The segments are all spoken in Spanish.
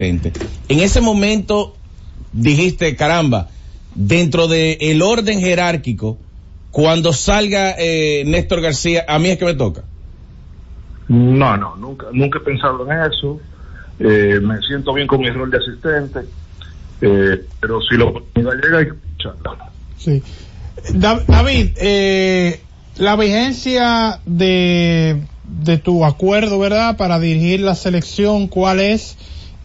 En ese momento dijiste, caramba, dentro del el orden jerárquico, cuando salga eh, Néstor García, a mí es que me toca. No, no, nunca, nunca he pensado en eso. Eh, me siento bien con mi rol de asistente, eh, pero si la oportunidad llega hay que escucharla. Sí. David, eh, la vigencia de, de tu acuerdo, ¿verdad? Para dirigir la selección, ¿cuál es?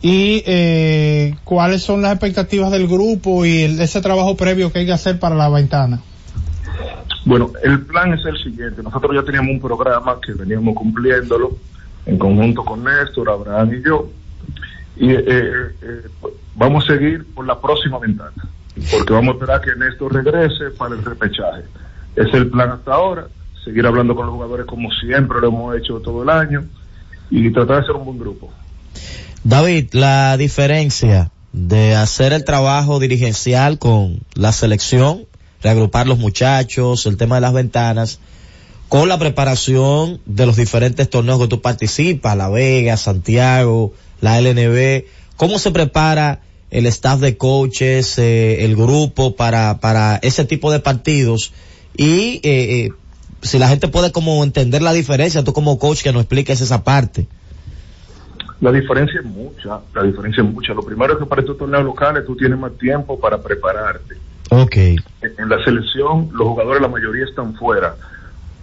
Y eh, cuáles son las expectativas del grupo y ese trabajo previo que hay que hacer para la ventana. Bueno, el plan es el siguiente. Nosotros ya teníamos un programa que veníamos cumpliéndolo en conjunto con Néstor, Abraham y yo. Y eh, eh, vamos a seguir por la próxima ventana, porque vamos a esperar que Néstor regrese para el repechaje. Es el plan hasta ahora, seguir hablando con los jugadores como siempre lo hemos hecho todo el año y tratar de ser un buen grupo. David, la diferencia de hacer el trabajo dirigencial con la selección, reagrupar los muchachos, el tema de las ventanas, con la preparación de los diferentes torneos que tú participas, La Vega, Santiago, la LNB, ¿cómo se prepara el staff de coaches, eh, el grupo para, para ese tipo de partidos? Y eh, eh, si la gente puede como entender la diferencia, tú como coach que nos expliques esa parte. La diferencia es mucha, la diferencia es mucha. Lo primero es que para estos torneos locales tú tienes más tiempo para prepararte. Ok. En la selección, los jugadores, la mayoría están fuera.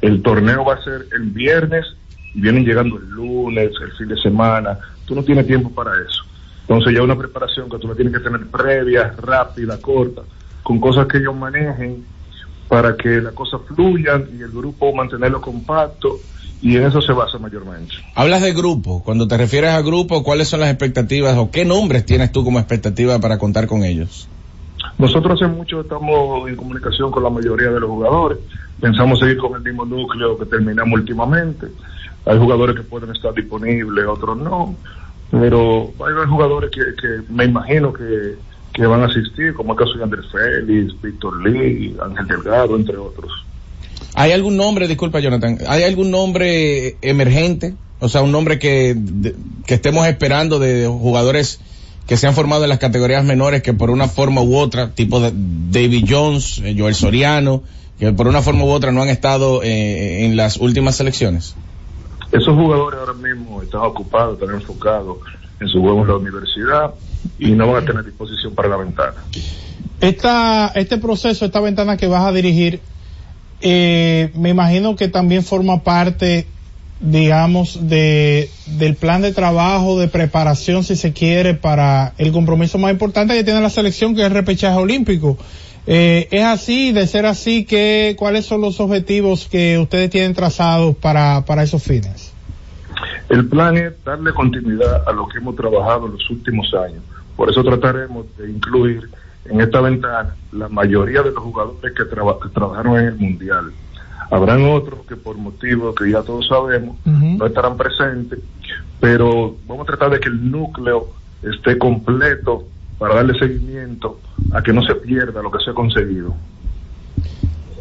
El torneo va a ser el viernes y vienen llegando el lunes, el fin de semana. Tú no tienes tiempo para eso. Entonces ya una preparación que tú la tienes que tener previa, rápida, corta, con cosas que ellos manejen para que las cosas fluyan y el grupo mantenerlo compacto y en eso se basa mayormente. Hablas de grupo, cuando te refieres a grupo, ¿cuáles son las expectativas o qué nombres tienes tú como expectativa para contar con ellos? Nosotros hace mucho estamos en comunicación con la mayoría de los jugadores, pensamos seguir con el mismo núcleo que terminamos últimamente, hay jugadores que pueden estar disponibles, otros no, pero hay jugadores que, que me imagino que, que van a asistir, como el caso de Andrés Félix, Víctor Lee, Ángel Delgado, entre otros. ¿Hay algún nombre, disculpa Jonathan, hay algún nombre emergente? O sea, un nombre que, que estemos esperando de jugadores que se han formado en las categorías menores que por una forma u otra, tipo de David Jones, eh, Joel Soriano, que por una forma u otra no han estado eh, en las últimas selecciones. Esos jugadores ahora mismo están ocupados, están enfocados en su juego en la universidad y no van a tener disposición para la ventana. Esta, este proceso, esta ventana que vas a dirigir, eh, me imagino que también forma parte, digamos, de, del plan de trabajo, de preparación, si se quiere, para el compromiso más importante que tiene la selección, que es el repechaje olímpico. Eh, es así, de ser así, que, ¿cuáles son los objetivos que ustedes tienen trazados para, para esos fines? El plan es darle continuidad a lo que hemos trabajado en los últimos años. Por eso trataremos de incluir en esta ventana la mayoría de los jugadores que, trabajaron en el Mundial. Habrán otros que por motivos que ya todos sabemos no estarán presentes, pero vamos a tratar de que el núcleo esté completo para darle seguimiento a que no se pierda lo que se ha conseguido.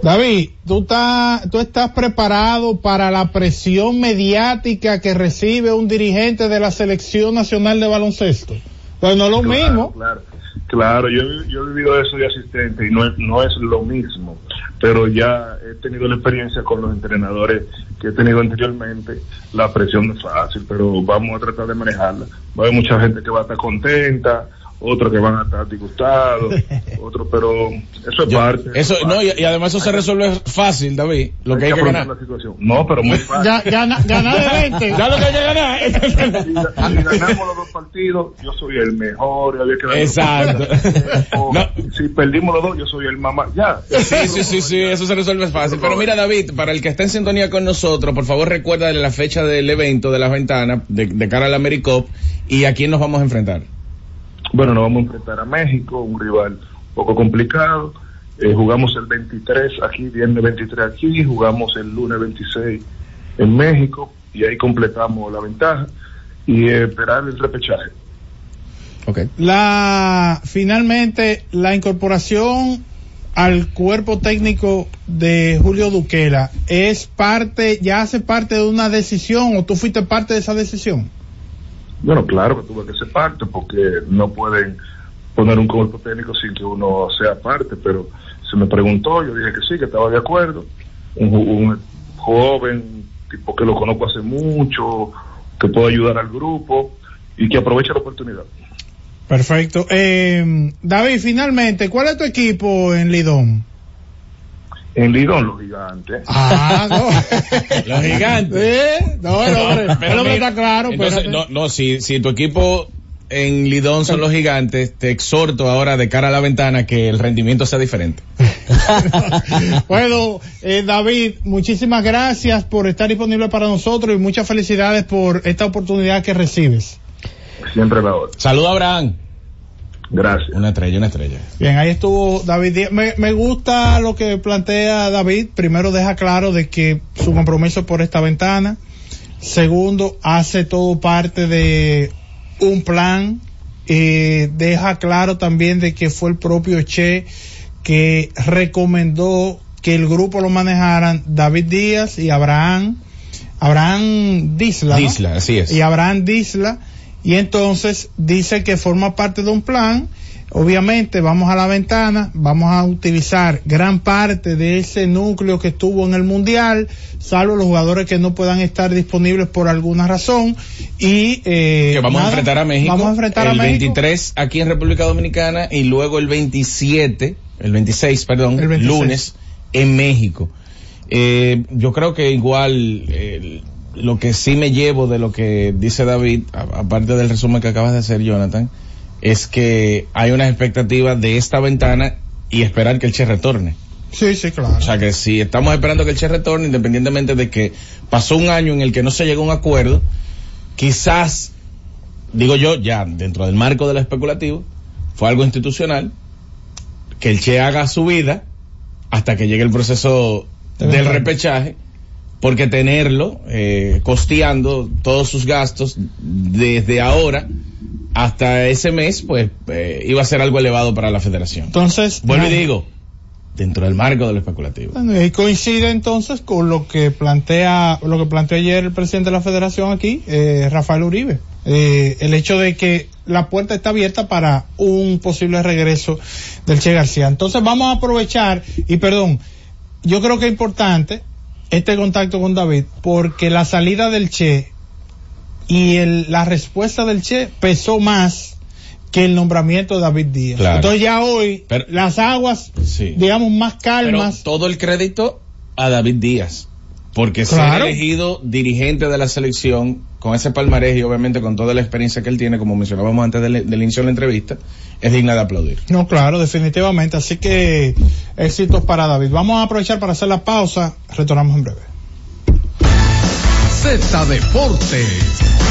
David, ¿tú, estás, ¿tú estás preparado para la presión mediática que recibe un dirigente de la Selección Nacional de Baloncesto? Pues no es lo mismo. Claro. Claro, yo, yo he vivido eso de asistente y no es, no es lo mismo, pero ya he tenido la experiencia con los entrenadores que he tenido anteriormente. La presión no es fácil, pero vamos a tratar de manejarla. Va a haber mucha gente que va a estar contenta, otros que van a estar disgustados, otros, pero eso es parte. Eso, no, y, además eso se resuelve fácil, David. Lo que hay, que, ganar. No, pero muy fácil. Ya, gana, ganar de 20. ya lo que hay que ganar. si, ganamos los dos partidos, yo soy el mejor. Que Exacto. Si perdimos los dos, yo soy el mamá. Ya. Sí, sí, sí, sí, eso se resuelve fácil. Pero mira, David, para el que está en sintonía con nosotros, por favor recuerda la fecha del evento de las ventanas de, de cara al AmeriCop y a quién nos vamos a enfrentar. Bueno, nos vamos a enfrentar a México, un rival un poco complicado. Eh, jugamos el 23 aquí, viernes 23 aquí, jugamos el lunes 26 en México y ahí completamos la ventaja y esperar el repechaje. Okay. La, finalmente, la incorporación al cuerpo técnico de Julio Duquela es parte, ya hace parte de una decisión o tú fuiste parte de esa decisión? Bueno, claro que tuve que ser parte porque no pueden poner un cuerpo técnico sin que uno sea parte, pero se me preguntó, yo dije que sí, que estaba de acuerdo. Un, un joven, tipo que lo conozco hace mucho, que puede ayudar al grupo y que aproveche la oportunidad. Perfecto. Eh, David, finalmente, ¿cuál es tu equipo en Lidón? En Lidón, los gigantes. Ah, no. Los gigantes. ¿Eh? No, el hombre, Pero mira, está claro. entonces, espérate. no, no, si, si tu equipo en Lidón son los gigantes, te exhorto ahora de cara a la ventana que el rendimiento sea diferente. bueno, eh, David, muchísimas gracias por estar disponible para nosotros y muchas felicidades por esta oportunidad que recibes. Siempre hora. Saluda a Abraham. Gracias. Una estrella, una estrella. Bien, ahí estuvo David Díaz. Me, me gusta lo que plantea David. Primero deja claro de que su compromiso por esta ventana. Segundo, hace todo parte de un plan. Eh, deja claro también de que fue el propio Che que recomendó que el grupo lo manejaran David Díaz y Abraham. Abraham Disla. ¿no? Disla, así es. y Abraham Disla y entonces dice que forma parte de un plan obviamente vamos a la ventana vamos a utilizar gran parte de ese núcleo que estuvo en el mundial salvo los jugadores que no puedan estar disponibles por alguna razón y eh, que vamos a enfrentar a México. vamos a enfrentar el a México 23 aquí en República Dominicana y luego el 27, el 26, perdón, El 26. lunes en México. Eh, yo creo que igual eh, lo que sí me llevo de lo que dice David, aparte del resumen que acabas de hacer, Jonathan, es que hay una expectativa de esta ventana y esperar que el Che retorne. sí sí claro O sea que si estamos esperando que el Che retorne, independientemente de que pasó un año en el que no se llegó a un acuerdo, quizás, digo yo, ya dentro del marco de lo especulativo, fue algo institucional, que el Che haga su vida hasta que llegue el proceso del repechaje, porque tenerlo eh, costeando todos sus gastos desde ahora hasta ese mes, pues eh, iba a ser algo elevado para la federación. entonces Vuelvo y digo, dentro del marco de lo especulativo. Y coincide entonces con lo que plantea, lo que planteó ayer el presidente de la federación aquí, eh, Rafael Uribe. Eh, el hecho de que la puerta está abierta para un posible regreso del Che García. Entonces vamos a aprovechar, y perdón, yo creo que es importante este contacto con David, porque la salida del Che y el, la respuesta del Che pesó más que el nombramiento de David Díaz. Claro. Entonces ya hoy Pero- las aguas, Sí. digamos, más Pero calmas. todo el crédito a David Díaz. Porque Claro. ser elegido dirigente de la selección con ese palmarés y obviamente con toda la experiencia que él tiene, como mencionábamos antes del, del inicio de la entrevista, es digna de aplaudir. No, claro, definitivamente. Así que éxitos para David. Vamos a aprovechar para hacer la pausa. Retornamos en breve. Z Deportes.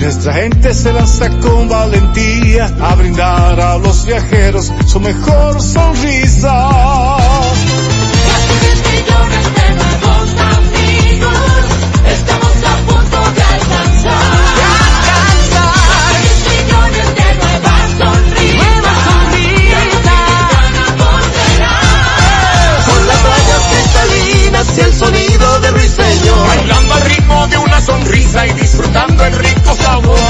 Nuestra gente se lanza con valentía a brindar a los viajeros su mejor sonrisa. millones de nuevos amigos, estamos a punto de alcanzar. alcanzar. millones de nuevas sonrisas. Nuevas sonrisas. Con las playas cristalinas y el sonido de ruiseñor. Sonrisa y disfrutando el rico sabor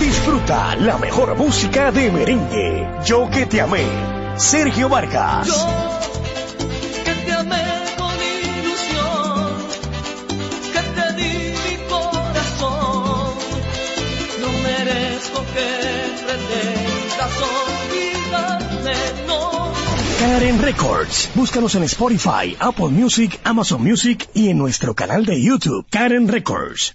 Disfruta la mejor música de merengue. Yo que te amé. Sergio Vargas. que te amé con ilusión, que te di mi corazón. No merezco que pretendas olvidarme, no. Karen Records. Búscanos en Spotify, Apple Music, Amazon Music y en nuestro canal de YouTube, Karen Records.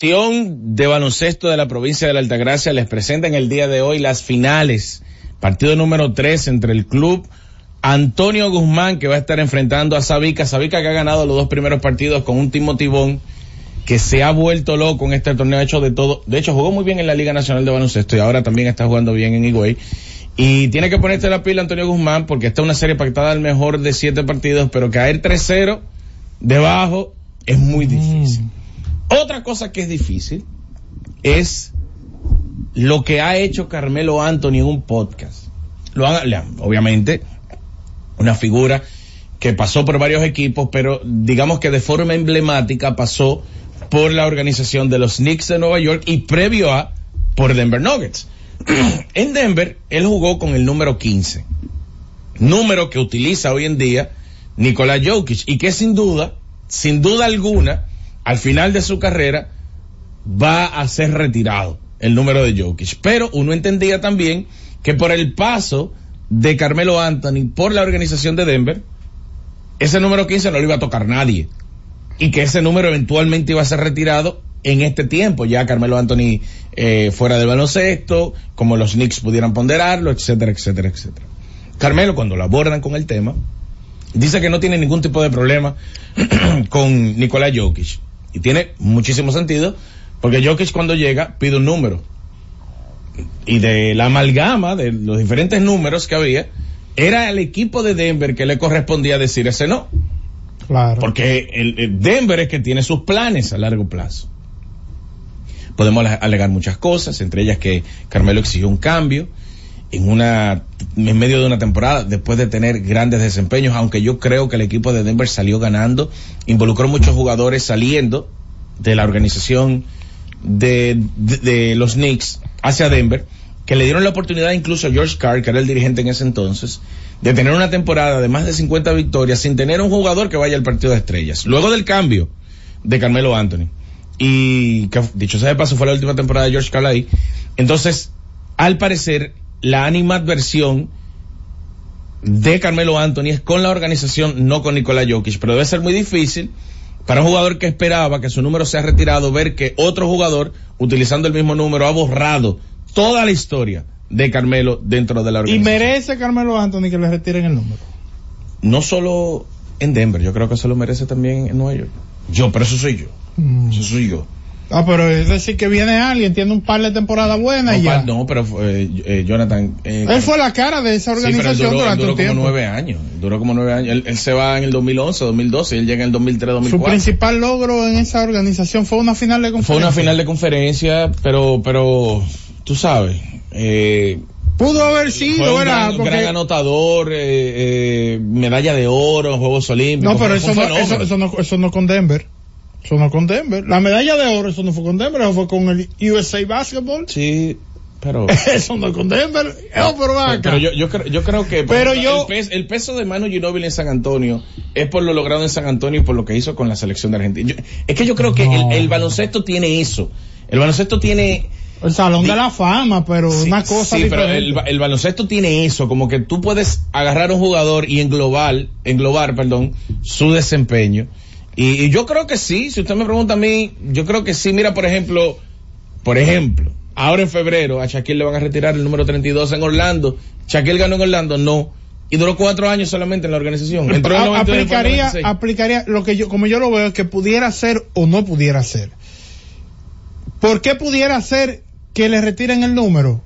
De baloncesto de la provincia de la Altagracia les presenta en el día de hoy las finales. Partido número 3 entre el club Antonio Guzmán que va a estar enfrentando a Sabica. Sabica que ha ganado los dos primeros partidos con un Timo Tibón que se ha vuelto loco en este torneo hecho de todo. De hecho jugó muy bien en la Liga Nacional de Baloncesto y ahora también está jugando bien en Higüey. Y tiene que ponerte la pila Antonio Guzmán porque esta es una serie pactada al mejor de siete partidos, pero caer 3-0 debajo es muy difícil. Otra cosa que es difícil es lo que ha hecho Carmelo Anthony en un podcast. Lo obviamente, una figura que pasó por varios equipos, pero digamos que de forma emblemática pasó por la organización de los Knicks de Nueva York y previo a por Denver Nuggets. en Denver, él jugó con el número 15, número que utiliza hoy en día Nikola Jokic y que sin duda, sin duda alguna, al final de su carrera va a ser retirado el número de Jokic. Pero uno entendía también que por el paso de Carmelo Anthony por la organización de Denver, ese número 15 no lo iba a tocar nadie. Y que ese número eventualmente iba a ser retirado en este tiempo. Ya Carmelo Anthony eh, fuera del baloncesto, como los Knicks pudieran ponderarlo, etcétera, etcétera, etcétera. Carmelo, cuando lo abordan con el tema, dice que no tiene ningún tipo de problema con Nicolás Jokic. Y tiene muchísimo sentido, porque Jokic cuando llega pide un número. Y de la amalgama de los diferentes números que había, era el equipo de Denver que le correspondía decir ese no. Claro. Porque el, el Denver es que tiene sus planes a largo plazo. Podemos ale- alegar muchas cosas, entre ellas que Carmelo exigió un cambio en una en medio de una temporada después de tener grandes desempeños, aunque yo creo que el equipo de Denver salió ganando, involucró muchos jugadores saliendo de la organización de, de, los Knicks hacia Denver, que le dieron la oportunidad incluso a George Carr, que era el dirigente en ese entonces, de tener una temporada de más de 50 victorias sin tener un jugador que vaya al partido de estrellas. Luego del cambio de Carmelo Anthony, y que dicho sea de paso fue la última temporada de George Carl ahí, entonces, al parecer, la animadversión de Carmelo Anthony es con la organización, no con Nikola Jokic, pero debe ser muy difícil para un jugador que esperaba que su número sea retirado, ver que otro jugador, utilizando el mismo número, ha borrado toda la historia de Carmelo dentro de la Y organización. merece Carmelo Anthony que le retiren el número. No solo en Denver, yo creo que se lo merece también en Nueva York. Yo, pero eso soy yo. Mm. Eso soy yo. Ah, pero es decir que viene alguien, tiene un par de temporadas buenas No, y ya. pa- no, pero eh, eh, Jonathan. eh, Él fue la cara de esa Sí, pero él organización duró, durante duró un como tiempo. nueve años. Duró como nueve años. Él, él se va en el 2011, 2012 y él llega en el 2003, Su 2004. principal logro en esa organización fue una final de Fue conferencia. una final de conferencia, pero, pero, tú sabes, eh, Pudo haber fue sido, un ¿verdad? gran, Porque- gran anotador, eh, eh, medalla de oro en Juegos Olímpicos. No, pero fue eso un no, eso, eso no, eso no con Denver. Eso no con Denver. La medalla de oro, eso no fue con Denver, eso fue con el USA Basketball. Sí, pero... eso no con Denver. Oh, pero va acá. Pero yo, yo, creo, yo creo que por Pero ejemplo, yo- el, pes- el peso de Manu Ginóbili en San Antonio es por lo logrado en San Antonio y por lo que hizo con la selección de Argentina. Yo- es que yo creo que No. el, el baloncesto tiene eso. El baloncesto tiene El Salón de la Fama, pero Sí, una cosa sí, pero el baloncesto tiene eso, como que tú puedes agarrar a un jugador y englobar, englobar, perdón, su desempeño. Y, y yo creo que sí, si usted me pregunta a mí, yo creo que sí. Mira, por ejemplo, por ejemplo, ahora en febrero a Shaquille le van a retirar el número 32 en Orlando. Shaquille ganó en Orlando, no. Y duró cuatro años solamente en la organización. Entró en el A- 92 y fue en el aplicaría, 96. aplicaría lo que yo, como yo lo veo, es que pudiera ser o no pudiera ser. ¿Por qué pudiera ser que le retiren el número?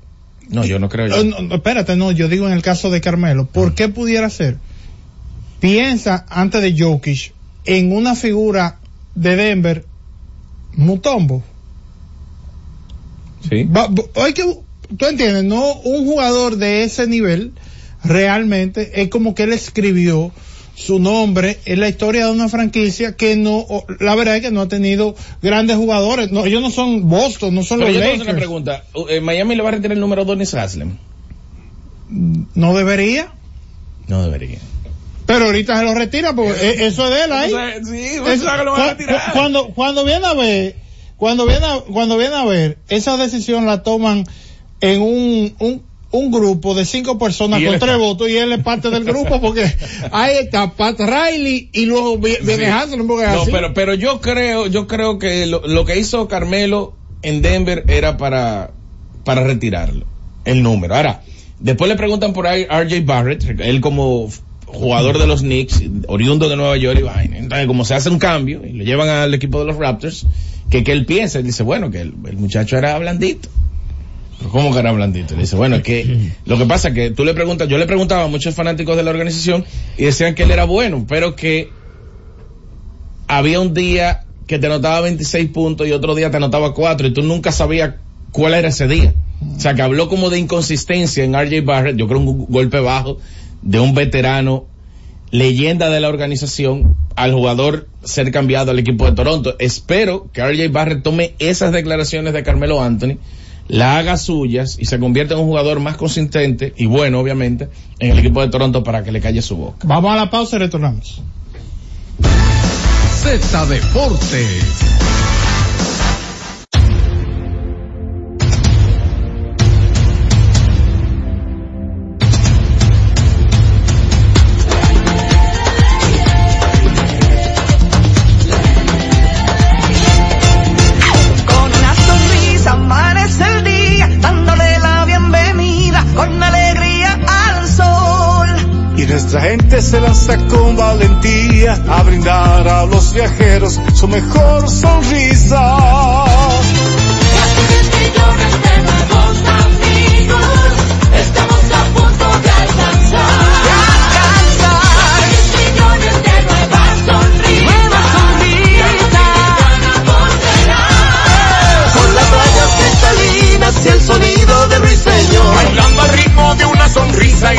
No, yo no creo. yo. Eh, no, no, espérate, no, yo digo en el caso de Carmelo. ¿Por qué pudiera ser? Piensa antes de Jokic en una figura de Denver, Mutombo. Sí. Va- hay que, tú entiendes, no un jugador de ese nivel realmente es como que él escribió su nombre en la historia de una franquicia que no, la verdad es que no ha tenido grandes jugadores. No, ellos no son Boston, no son Pero los yo te voy a hacer una Lakers. pregunta. Eh, ¿Miami le va a retirar el número a Donis Haslem? No debería. No debería. Pero ahorita se lo retira porque e- eso es de él ahí. Sí, Es- cu- cu- cuando, cuando viene a ver, cuando viene a, cuando viene a ver, esa decisión la toman en un, un, un grupo de cinco personas con tres votos y él es parte del grupo porque ahí está Pat Riley y luego vi- viene Sí. Haslem porque No, así. pero, pero yo creo, yo creo que lo, lo que hizo Carmelo en Denver era para, para retirarlo, el número. Ahora, después le preguntan por ahí RJ Barrett, él como jugador de los Knicks, oriundo de Nueva York y vaina. Entonces, como se hace un cambio y lo llevan al equipo de los Raptors, que, que él piensa, él dice, bueno, que el, el muchacho era blandito. Pero ¿Cómo que era blandito? Le dice, bueno, es que lo que pasa es que tú le preguntas, yo le preguntaba a muchos fanáticos de la organización y decían que él era bueno, pero que había un día que te anotaba 26 puntos y otro día te anotaba 4 y tú nunca sabías cuál era ese día. O sea, que habló como de inconsistencia en RJ Barrett, yo creo un golpe bajo de un veterano, leyenda de la organización, al jugador ser cambiado al equipo de Toronto. Espero que RJ Barrett tome esas declaraciones de Carmelo Anthony, la haga suyas y se convierta en un jugador más consistente y bueno, obviamente, en el equipo de Toronto para que le calle su boca. Vamos a la pausa y retornamos. Z Deportes. Nuestra gente se lanza con valentía a brindar a los viajeros su mejor sonrisa. Casi 10 millones de nuevos amigos, estamos a punto de alcanzar. De alcanzar. 10 millones de nuevas sonrisas. Nuevas sonrisas. Con las playas cristalinas y el sonido de ruiseñor. Bailando al ritmo de una sonrisa y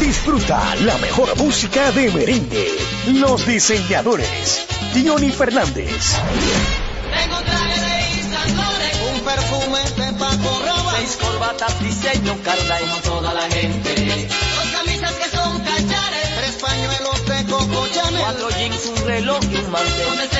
Disfruta la mejor música de merengue. Los diseñadores. Johnny Fernández. Tengo traje de un perfume de Paco Rabanne, seis corbatas diseño Carla como toda la gente, dos camisas que son cachares, tres pañuelos de Coco Chanel, cuatro jeans, un reloj y un mantel,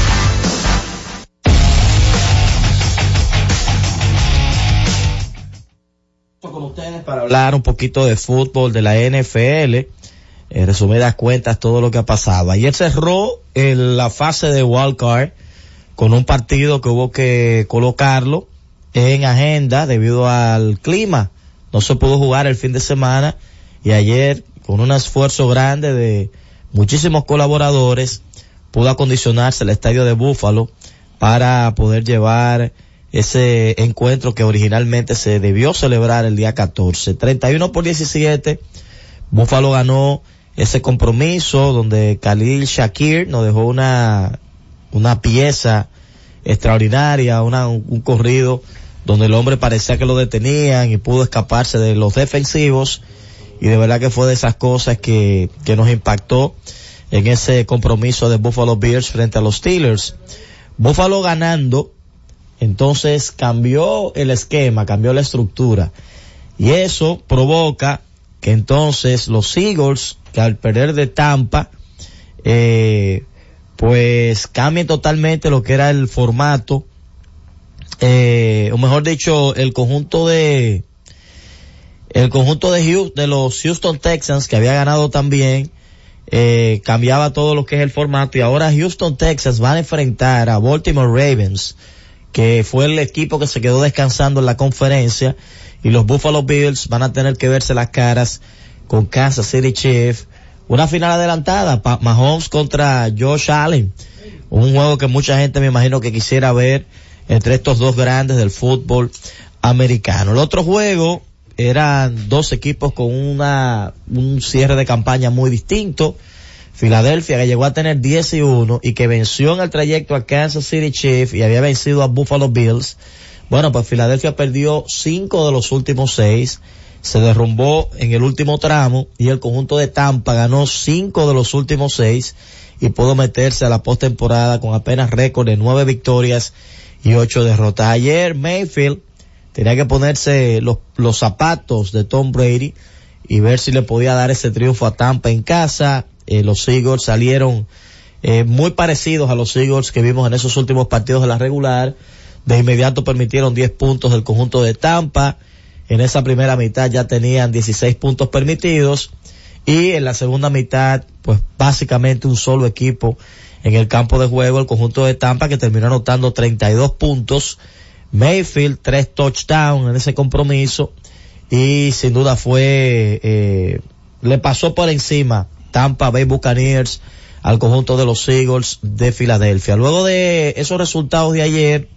Ustedes para hablar un poquito de fútbol de la NFL. En resumidas cuentas, todo lo que ha pasado. Ayer cerró en la fase de wildcard con un partido que hubo que colocarlo en agenda debido al clima. No se pudo jugar el fin de semana y ayer con un esfuerzo grande de muchísimos colaboradores pudo acondicionarse el estadio de Búfalo para poder llevar ese encuentro que originalmente se debió celebrar el día 14. 31 por 17, Buffalo ganó ese compromiso donde Khalil Shakir nos dejó una, una pieza extraordinaria, una, un, un corrido donde el hombre parecía que lo detenían y pudo escaparse de los defensivos y de verdad que fue de esas cosas que, que nos impactó en ese compromiso de Buffalo Bills frente a los Steelers. Buffalo ganando entonces cambió el esquema, cambió la estructura. Y eso provoca que entonces los Eagles, que al perder de Tampa, eh, pues cambien totalmente lo que era el formato, eh, o mejor dicho, el conjunto de, el conjunto de, Houston, los Houston Texans, que había ganado también, eh, cambiaba todo lo que es el formato y ahora Houston Texans van a enfrentar a Baltimore Ravens, que fue el equipo que se quedó descansando en la conferencia y los Buffalo Bills van a tener que verse las caras con Kansas City Chiefs. Una final adelantada, pa Mahomes contra Josh Allen. Un juego que mucha gente me imagino que quisiera ver entre estos dos grandes del fútbol americano. El otro juego eran dos equipos con una, un cierre de campaña muy distinto. Filadelfia que llegó a tener 10 y 1 y que venció en el trayecto a Kansas City Chiefs y había vencido a Buffalo Bills. Bueno, pues Filadelfia perdió 5 de los últimos 6, se derrumbó en el último tramo y el conjunto de Tampa ganó 5 de los últimos 6 y pudo meterse a la postemporada con apenas récord de 9 victorias y 8 derrotas. Ayer Mayfield tenía que ponerse los, los zapatos de Tom Brady y ver si le podía dar ese triunfo a Tampa en casa eh, los Eagles salieron eh, muy parecidos a los Eagles que vimos en esos últimos partidos de la regular. De inmediato permitieron 10 puntos del conjunto de Tampa. En esa primera mitad ya tenían 16 puntos permitidos. Y en la segunda mitad, pues básicamente un solo equipo en el campo de juego, el conjunto de Tampa que terminó anotando 32 puntos. Mayfield, tres touchdowns en ese compromiso. Y sin duda fue, eh, le pasó por encima Tampa Bay Buccaneers al conjunto de los Eagles de Filadelfia. Luego de esos resultados de ayer,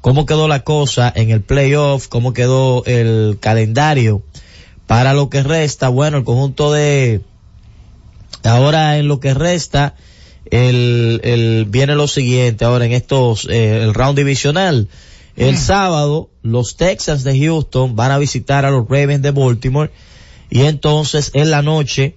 cómo quedó la cosa en el playoff, cómo quedó el calendario para lo que resta. Bueno, el conjunto de ahora en lo que resta, el, el, viene lo siguiente ahora en estos, eh, el round divisional. El sábado, los Texans de Houston van a visitar a los Ravens de Baltimore y entonces en la noche,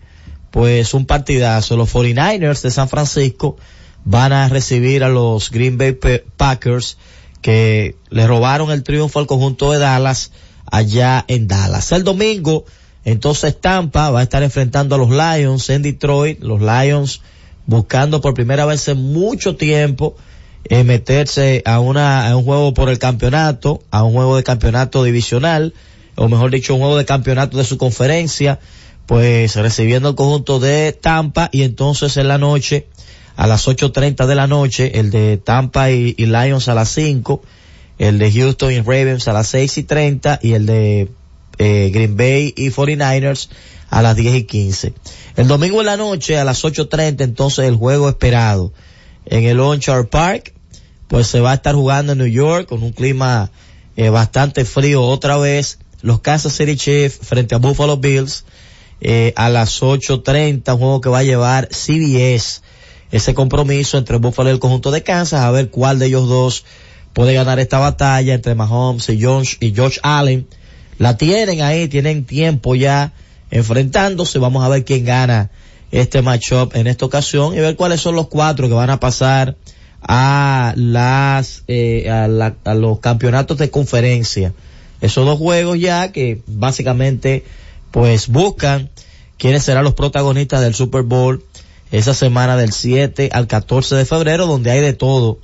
pues un partidazo. Los 49ers de San Francisco van a recibir a los Green Bay Packers que le robaron el triunfo al conjunto de Dallas allá en Dallas. El domingo, entonces Tampa va a estar enfrentando a los Lions en Detroit. Los Lions buscando por primera vez en mucho tiempo eh, meterse a una a un juego por el campeonato, a un juego de campeonato divisional, o mejor dicho, un juego de campeonato de su conferencia, pues recibiendo el conjunto de Tampa y entonces en la noche a las 8.30 de la noche, el de Tampa y, Lions a las 5, el de Houston y Ravens a las 6 y 30 y el de eh, Green Bay y 49ers a las 10 y 15. El domingo en la noche a las 8.30 entonces el juego esperado en el Onchar Park, pues se va a estar jugando en New York con un clima eh, bastante frío otra vez. Los Kansas City Chiefs frente a Buffalo Bills eh, a las 8.30, un juego que va a llevar CBS ese compromiso entre Buffalo y el conjunto de Kansas, a ver cuál de ellos dos puede ganar esta batalla entre Mahomes y Josh, y Josh Allen. La tienen ahí, tienen tiempo ya enfrentándose. Vamos a ver quién gana este matchup en esta ocasión y ver cuáles son los cuatro que van a pasar a las eh, a, la- a los campeonatos de conferencia. Esos dos juegos ya que básicamente pues buscan quiénes serán los protagonistas del Super Bowl esa semana del 7 al 14 de febrero donde hay de todo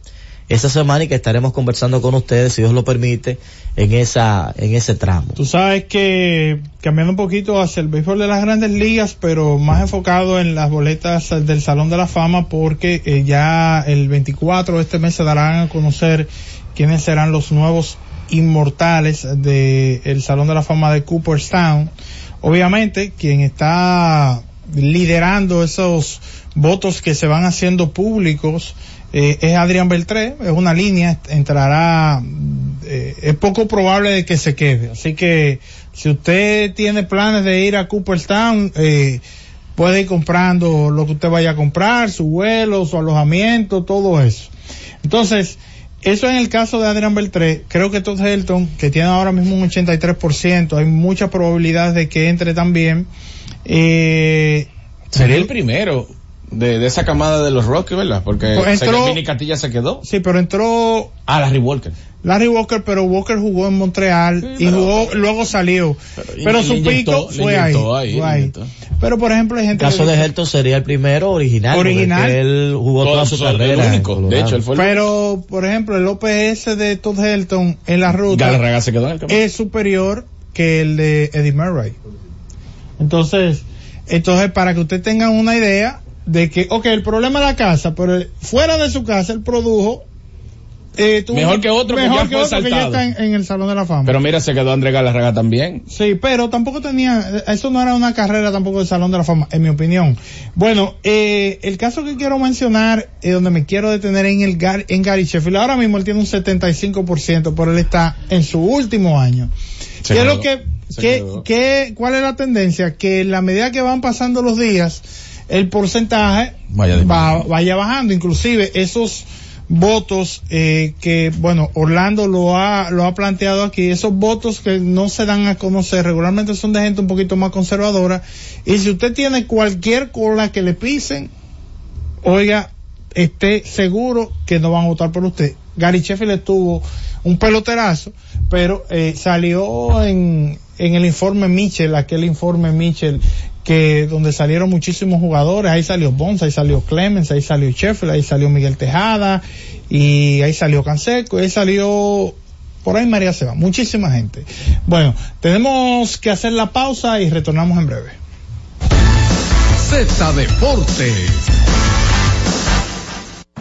esa semana y que estaremos conversando con ustedes si Dios lo permite en esa en ese tramo. Tú sabes que cambiando un poquito hacia el béisbol de las grandes ligas, pero más enfocado en las boletas del Salón de la Fama, porque eh, ya el 24 de este mes se darán a conocer quiénes serán los nuevos inmortales del Salón de la Fama de Cooperstown. Obviamente, quien está liderando esos votos que se van haciendo públicos eh, es Adrián Beltré, es una línea, entrará, eh, es poco probable de que se quede. Así que si usted tiene planes de ir a Cooperstown, eh, puede ir comprando lo que usted vaya a comprar, su vuelo, su alojamiento, todo eso. Entonces, eso en el caso de Adrián Beltré, creo que Todd Helton, que tiene ahora mismo un 83%, hay mucha probabilidad de que entre también. Eh, Sería el primero de, de esa camada de los Rockies, ¿verdad? Porque Pues entró- Vinny Castilla se quedó. Sí, pero entró Ah, Larry Walker. Larry Walker, pero Walker jugó en Montreal y pero- jugó, luego salió. Pero, su inyectó- pico le fue ahí. fue. Pero por ejemplo hay El gente caso que de Helton sería el primero original. Original. Él jugó toda su su- el carrera. único. De hecho, él fue el Pero, por ejemplo, el OPS de Todd Helton en la ruta Galarraga se quedó en el camino. es superior que el de Eddie Murray. Entonces, entonces para que usted tenga una idea de que, ok, el problema es la casa, pero fuera de su casa él produjo eh, tuvo- Mejor que otro que mejor ya que fue otro que ya está en, en el Salón de la Fama. Pero mira, se quedó André Galarraga también. Sí, pero tampoco tenía, eso no era una carrera tampoco del Salón de la Fama, en mi opinión. Bueno, eh, el caso que quiero mencionar, eh, donde me quiero detener en el Gar- en Gary Sheffield, ahora mismo él tiene un 75%, pero él está en su último año. Se ¿Qué es lo que, quedó. qué- cuál es la tendencia? Que en la medida que van pasando los días, el porcentaje Vaya va, vaya bajando, inclusive esos votos eh, que bueno Orlando lo ha lo ha planteado aquí esos votos que no se dan a conocer regularmente son de gente un poquito más conservadora y si usted tiene cualquier cola que le pisen oiga esté seguro que no van a votar por usted. Gary Sheffield estuvo un peloterazo pero eh, salió en en el informe Mitchell aquel informe Mitchell que donde salieron muchísimos jugadores, ahí salió Bonds, ahí salió Clemens, ahí salió Sheffield, ahí salió Miguel Tejada, y ahí salió Canseco, ahí salió por ahí María Seba, muchísima gente. Bueno, tenemos que hacer la pausa y retornamos en breve. Z Deportes.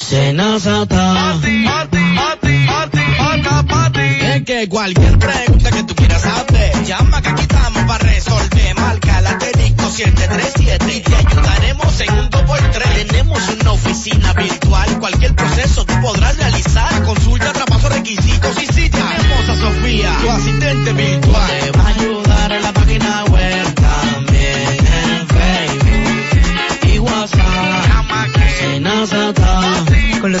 Senasa está. Es que cualquier pregunta que tú quieras saber, llama que aquí estamos para resolver. Marca la asterisco 737 y te ayudaremos en un 2x3. Tenemos una oficina virtual, cualquier proceso tú podrás realizar. Consulta, traspaso, requisitos y si tenemos a Sofía, tu asistente virtual. Te va a ayudar en la página web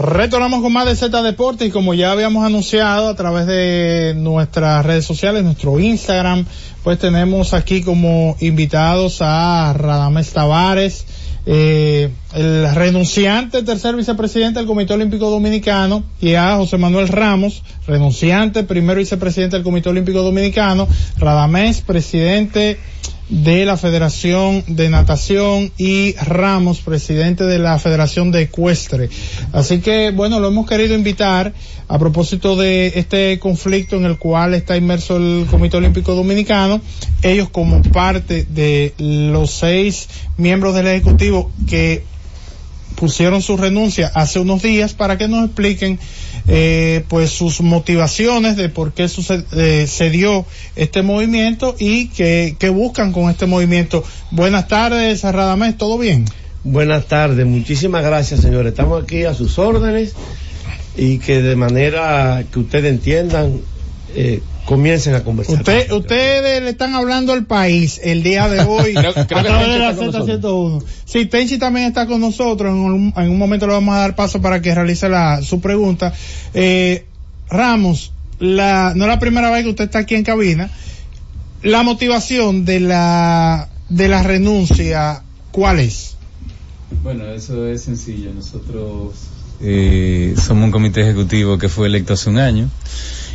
Retornamos con más de Z Deportes y como ya habíamos anunciado a través de nuestras redes sociales, nuestro Instagram, pues tenemos aquí como invitados a Radamés Tavares, eh, el renunciante tercer vicepresidente del Comité Olímpico Dominicano y a José Manuel Ramos, renunciante primer vicepresidente del Comité Olímpico Dominicano, Radamés, presidente de la Federación de Natación y Ramos, presidente de la Federación de Ecuestre. Así que, bueno, lo hemos querido invitar a propósito de este conflicto en el cual está inmerso el Comité Olímpico Dominicano. Ellos como parte de los seis miembros del Ejecutivo que pusieron su renuncia hace unos días para que nos expliquen eh, pues sus motivaciones de por qué suce- eh, se dio este movimiento y que, que buscan con este movimiento. Buenas tardes, Radamés, ¿todo bien? Buenas tardes, muchísimas gracias señores. Estamos aquí a sus órdenes y que de manera que ustedes entiendan eh, comiencen a conversar. Usted, ustedes le están hablando al país el día de hoy Creo- creo a que través Tenchi de la está con Z101. Sí, Tenchi también está con nosotros. En un, en un momento le vamos a dar paso para que realice la, su pregunta. Eh, Ramos, la, no es la primera vez que usted está aquí en cabina. La motivación de la, de la renuncia, ¿cuál es? Bueno, eso es sencillo. Nosotros eh, somos un comité ejecutivo que fue electo hace un año.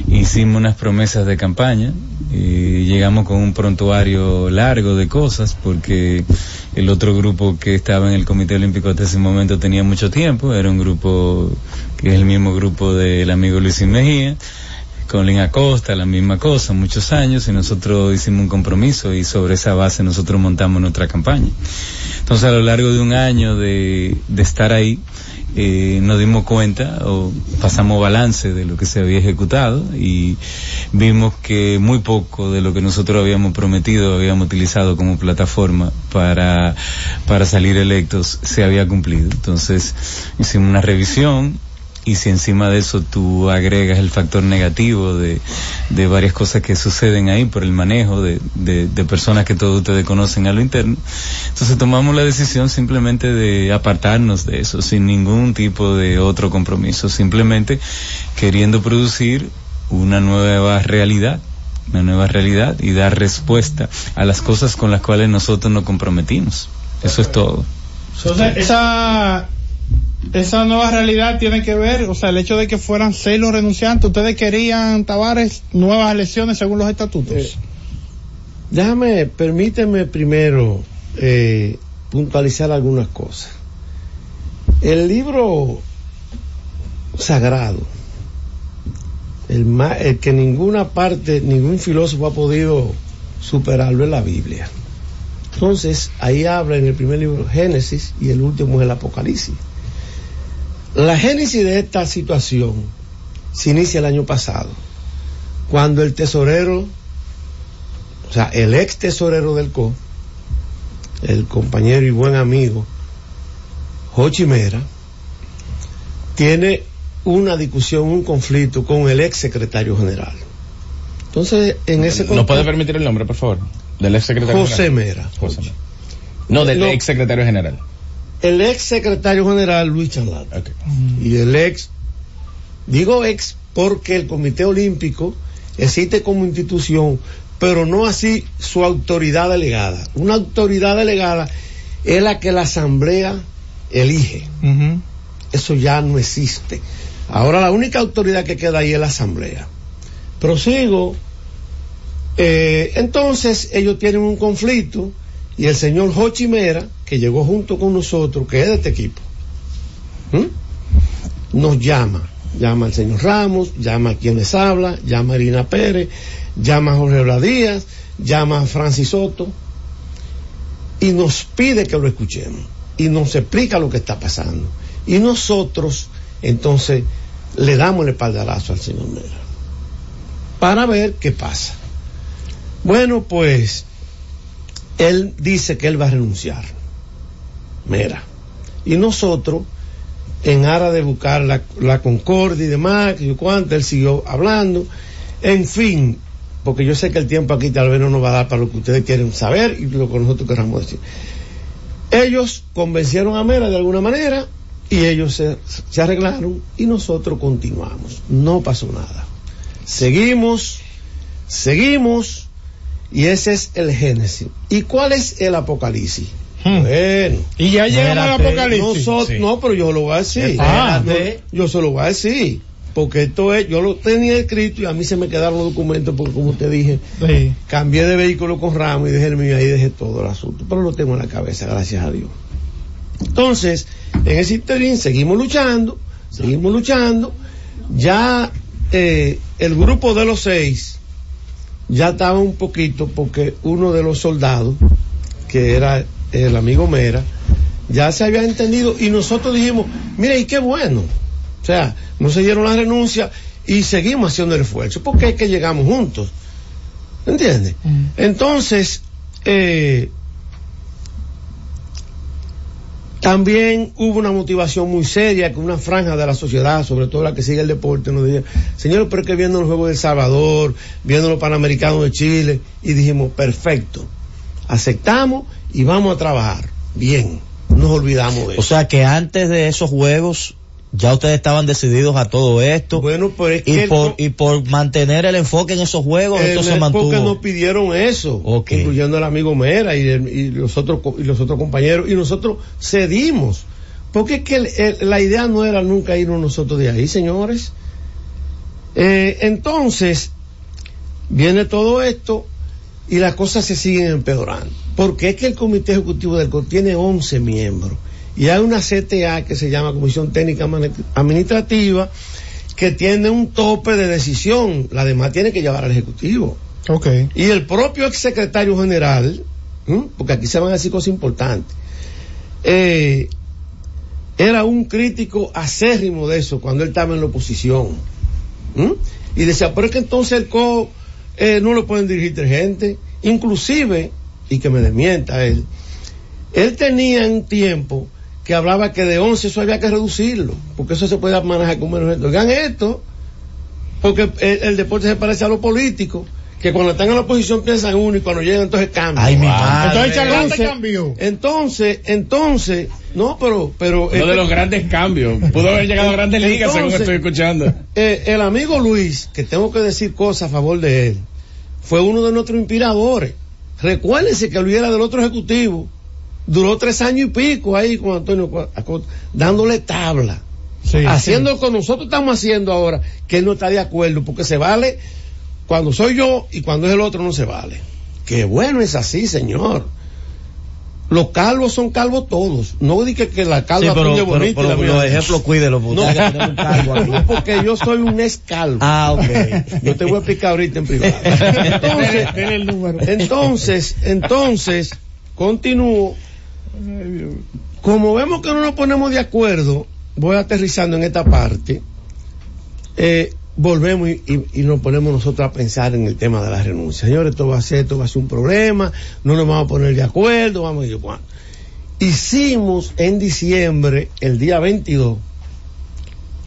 Hicimos unas promesas de campaña y llegamos con un prontuario largo de cosas porque el otro grupo que estaba en el Comité Olímpico hasta ese momento tenía mucho tiempo. Era un grupo que es el mismo grupo del amigo Luis Mejía. Con Lin Acosta, la misma cosa, muchos años, y nosotros hicimos un compromiso y sobre esa base nosotros montamos nuestra campaña. Entonces, a lo largo de un año de, de estar ahí, eh, nos dimos cuenta o pasamos balance de lo que se había ejecutado y vimos que muy poco de lo que nosotros habíamos prometido, habíamos utilizado como plataforma para, para salir electos, se había cumplido. Entonces, hicimos una revisión, y si encima de eso tú agregas el factor negativo de, de varias cosas que suceden ahí por el manejo de, de, personas que todos ustedes conocen a lo interno, entonces tomamos la decisión simplemente de apartarnos de eso sin ningún tipo de otro compromiso, simplemente queriendo producir una nueva realidad una nueva realidad y dar respuesta a las cosas con las cuales nosotros nos comprometimos. Eso es todo. Esa, esa nueva realidad tiene que ver, o sea, el hecho de que fueran seis los renunciantes, ustedes querían, Tavares, nuevas elecciones según los estatutos. Déjame, permíteme primero eh, puntualizar algunas cosas. El libro sagrado, el, el que ninguna parte, ningún filósofo ha podido superarlo es la Biblia. Entonces, ahí habla en el primer libro Génesis y el último es el Apocalipsis. La génesis de esta situación se inicia el año pasado, cuando el tesorero, o sea, el ex tesorero del CO, el compañero y buen amigo, Jochi Mera, tiene una discusión, un conflicto con el ex secretario general. Entonces, en ese ¿No puede permitir el nombre, por favor? Del ex secretario José general. Mera. José Mera. No, del No. ex secretario general. El ex secretario general Luis Chanlat. Y el ex, digo ex porque el Comité Olímpico existe como institución, pero no así su autoridad delegada. Una autoridad delegada es la que la asamblea elige. Eso ya no existe. Ahora la única autoridad que queda ahí es la asamblea. Prosigo. Eh, entonces ellos tienen un conflicto y el señor Jochi Mera, que llegó junto con nosotros, que es de este equipo, ¿m? nos llama. Llama al señor Ramos, llama a quien les habla, llama a Irina Pérez, llama a Jorge Blas Díaz, llama a Francis Soto y nos pide que lo escuchemos y nos explica lo que está pasando. Y nosotros, entonces, le damos el espaldarazo al señor Mera para ver qué pasa. Bueno, pues él dice que él va a renunciar. Mira. Y nosotros, en aras de buscar la, concordia y demás, que yo cuánto, él siguió hablando. En fin, porque yo sé que el tiempo aquí tal vez no nos va a dar para lo que ustedes quieren saber y lo que nosotros queramos decir. Ellos convencieron a Mera de alguna manera y ellos se arreglaron y nosotros continuamos. No pasó nada. Seguimos, seguimos y ese es el Génesis. ¿Y cuál es el Apocalipsis? Bueno. Y ya llegamos al Apocalipsis. Sí. No, pero yo lo voy a decir. Ah, yo se lo voy a decir. Porque esto es, yo lo tenía escrito y a mí se me quedaron los documentos porque como te dije, Sí. cambié de vehículo con Ramos y dejé el mío ahí, dejé todo el asunto. Pero lo tengo en la cabeza, gracias a Dios. Entonces, en ese interín seguimos luchando, seguimos luchando. Ya eh, el grupo de los seis ya estaba un poquito porque uno de los soldados, que era el amigo Mera, ya se había entendido y nosotros dijimos, mire, y qué bueno. O sea, no se dieron la renuncia y seguimos haciendo el esfuerzo porque es que llegamos juntos. ¿Entiendes? Entonces, eh, también hubo una motivación muy seria que una franja de la sociedad, sobre todo la que sigue el deporte, nos decía, señor, pero es que viendo los Juegos de El Salvador, viendo los Panamericanos de Chile, y dijimos, perfecto, aceptamos y vamos a trabajar. Bien, nos olvidamos de eso. O sea que antes de esos juegos ya ustedes estaban decididos a todo esto. Bueno, pues es y que por, no- y por mantener el enfoque en esos juegos, Eh, esto se porque mantuvo. nos pidieron eso, incluyendo el amigo Mera y, el- y los otros y los otros compañeros, y nosotros cedimos, porque es que el- el- la idea no era nunca irnos nosotros de ahí, señores. Eh, entonces, viene todo esto y las cosas se siguen empeorando, porque es que el Comité Ejecutivo del COR tiene 11 miembros y hay una CTA que se llama Comisión Técnica Administrativa que tiene un tope de decisión, la demás tiene que llevar al Ejecutivo. Ok. Y el propio exsecretario general, porque aquí se van a decir cosas importantes, eh, era un crítico acérrimo de eso cuando él estaba en la oposición. Y decía, pero es que entonces el CO eh, no lo pueden dirigir gente. Inclusive, y que me desmienta él, él tenía un tiempo que hablaba que de 11 eso había que reducirlo, porque eso se puede manejar con menos gente. Oigan esto, porque el, el deporte se parece a lo político, que cuando están en la oposición piensan uno y cuando llegan entonces cambian. Ay, mi madre. Entonces, cambió. entonces, entonces, no, pero, pero Uno de los grandes cambios. Pudo haber llegado a grandes ligas, según estoy escuchando. eh, el amigo Luis, que tengo que decir cosas a favor de él, fue uno de nuestros inspiradores. Recuérdense que Luis era del otro ejecutivo. Duró tres años y pico ahí con Antonio Acosta, dándole tabla. Sí, haciendo sí. lo que nosotros estamos haciendo ahora, que él no está de acuerdo, porque se vale cuando soy yo y cuando es el otro no se vale. Qué bueno es así, señor. Los calvos son calvos todos. No dije que la calva Sí, pero- pero- bonita pero mía los ejemplos cuídelos, No, un calvo no, porque yo soy un ex calvo. Ah, ok. Yo te voy a explicar ahorita en privado. Entonces, entonces, entonces, continúo. Como vemos que no nos ponemos de acuerdo, voy aterrizando en esta parte. eh, volvemos y, y- nos ponemos nosotros a pensar en el tema de la renuncia. Señores, esto va a ser, esto va a ser un problema, no nos vamos a poner de acuerdo, vamos a ir, bueno. Hicimos en diciembre, el día 22,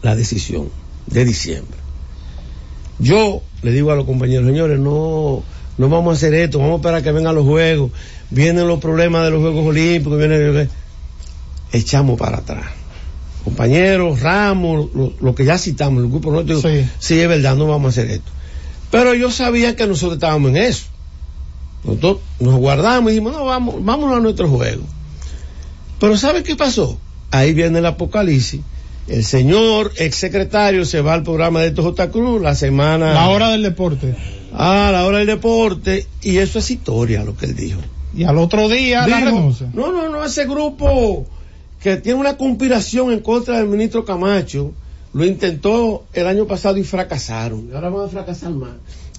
la decisión de diciembre. Yo le digo a los compañeros, señores, no, no vamos a hacer esto, vamos a esperar que vengan los juegos, vienen los problemas de los Juegos Olímpicos, vienen, echamos para atrás. Compañeros, Ramos, lo, lo que ya citamos, el grupo nuestro, sí. es verdad, no vamos a hacer esto. Pero yo sabía que nosotros estábamos en eso. Nosotros nos guardamos y dijimos, no, vamos, vámonos a nuestro juego. Pero ¿sabe qué pasó? Ahí viene el apocalipsis. El señor ex secretario se va al programa de J. Cruz la semana. La hora del deporte. Ah, la hora del deporte. Y eso es historia, lo que él dijo. Y al otro día la renuncia. No, no, no, ese grupo que tiene una conspiración en contra del ministro Camacho, lo intentó el año pasado y fracasaron. Y ahora van a fracasar más.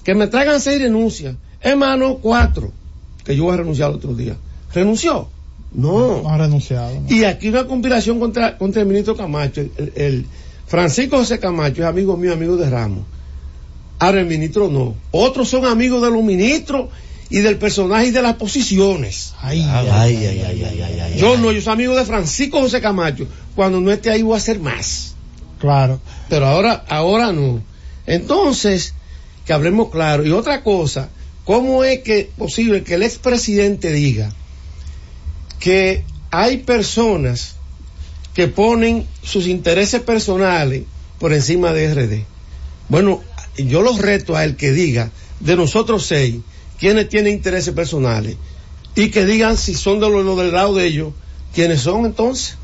Que me traigan seis renuncias. Hermano, cuatro. Que yo voy a renunciar el otro día. ¿Renunció? No. No ha renunciado. no. Y aquí una conspiración contra, contra el ministro Camacho. El, el- el Francisco José Camacho es amigo mío, amigo de Ramos. Ahora el ministro no. Otros son amigos de los ministros y del personaje y de las posiciones. Ay, Ay, ay, ay, ay. Yo no, yo soy amigo de Francisco José Camacho. Cuando no esté ahí voy a hacer más. Claro. Pero ahora, ahora no. Entonces, que hablemos claro. Y otra cosa, ¿cómo es que posible que el expresidente diga que hay personas que ponen sus intereses personales por encima de RD? Bueno, yo los reto a él que diga de nosotros seis quiénes tienen intereses personales y que digan si son de los, del lado de ellos quiénes son entonces.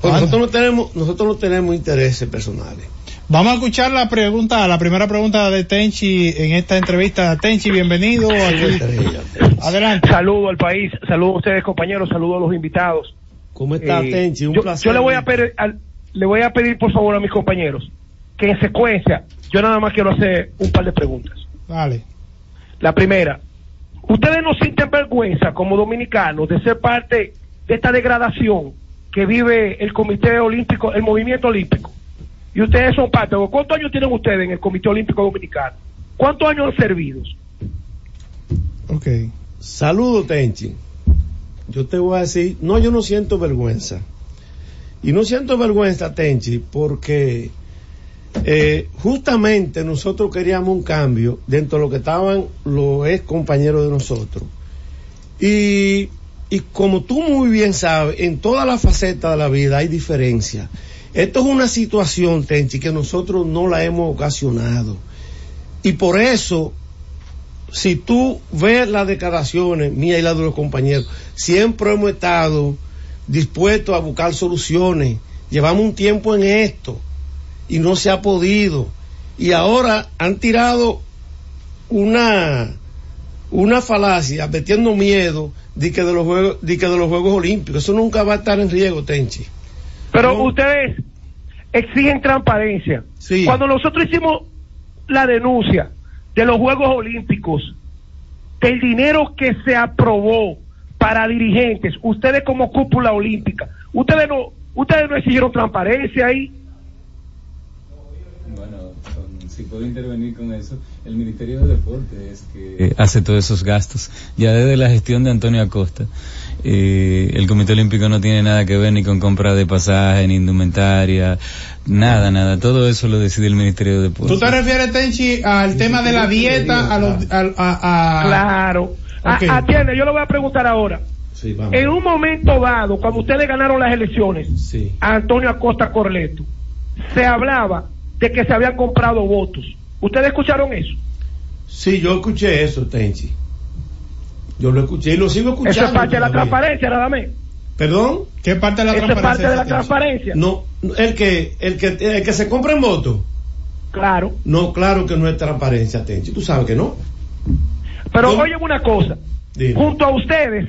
Porque Ah, nosotros no tenemos, nosotros no tenemos intereses personales. Vamos a escuchar la pregunta, la primera pregunta de Tenchi en esta entrevista. Tenchi, bienvenido. Aquí. Adelante. Saludo al país, saludo a ustedes compañeros, saludo a los invitados. ¿Cómo está Eh, Tenchi? Un yo, placer. yo le voy a pedir, al- le voy a pedir por favor a mis compañeros que en secuencia, yo nada más quiero hacer un par de preguntas. Dale. La primera, ustedes no sienten vergüenza como dominicanos de ser parte de esta degradación que vive el Comité Olímpico, el Movimiento Olímpico. Y ustedes son parte. ¿Cuántos años tienen ustedes en el Comité Olímpico Dominicano? ¿Cuántos años han servido? Ok. Saludo, Tenchi. Yo te voy a decir, no, yo no siento vergüenza. Y no siento vergüenza, Tenchi, porque eh, justamente nosotros queríamos un cambio dentro de lo que estaban los ex compañeros de nosotros. Y, y como tú muy bien sabes, en todas las facetas de la vida hay diferencia. Esto es una situación, Tenchi, que nosotros no la hemos ocasionado. Y por eso si tú ves las declaraciones mías y las de los compañeros, siempre hemos estado dispuestos a buscar soluciones. Llevamos un tiempo en esto y no se ha podido. Y ahora han tirado una una falacia metiendo miedo de que de los juegos de que de los juegos olímpicos eso nunca va a estar en riesgo Tenchi Pero ustedes exigen transparencia. Sí. Cuando nosotros hicimos la denuncia de los Juegos Olímpicos, del dinero que se aprobó para dirigentes, ustedes como cúpula olímpica, ustedes no, ustedes no exigieron transparencia ahí. Bueno, con- si puedo intervenir con eso, el Ministerio de Deportes es que hace todos esos gastos. Ya desde la gestión de Antonio Acosta, eh, el Comité Olímpico no tiene nada que ver ni con compra de pasaje, ni indumentaria, nada, nada. Todo eso lo decide el Ministerio de Deportes. ¿Tú te refieres, Tenchi, al tema de la dieta? A los, a, a- Claro. A- Ok. atiende, yo le voy a preguntar ahora. En un momento dado, cuando ustedes ganaron las elecciones, a Antonio Acosta Corleto, se hablaba de que se habían comprado votos. ¿Ustedes escucharon eso? sí yo escuché eso Tenchi yo lo escuché y lo sigo escuchando Eso es parte de la transparencia, nada más. perdón ¿Qué parte de la Eso es parte de la transparencia. No, el que, el que, el que se compra en voto. Claro. No, claro que no es transparencia, Tenchi. Tú sabes que no. Pero oye una cosa, Dime. junto a ustedes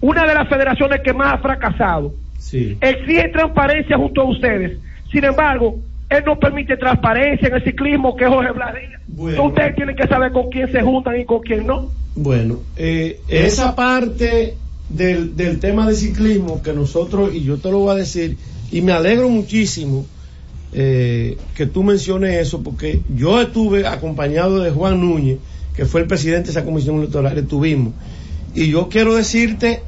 una de las federaciones que más ha fracasado. Sí. Exige transparencia junto a ustedes. Sin embargo, él no permite transparencia en el ciclismo, que es Jorge Blas. Bueno. Ustedes tienen que saber con quién se juntan y con quién no. Bueno, eh, esa parte del, del tema de ciclismo que nosotros, y yo te lo voy a decir, y me alegro muchísimo eh, que tú menciones eso, porque yo estuve acompañado de Juan Núñez, que fue el presidente de esa comisión electoral, estuvimos. Y yo quiero decirte,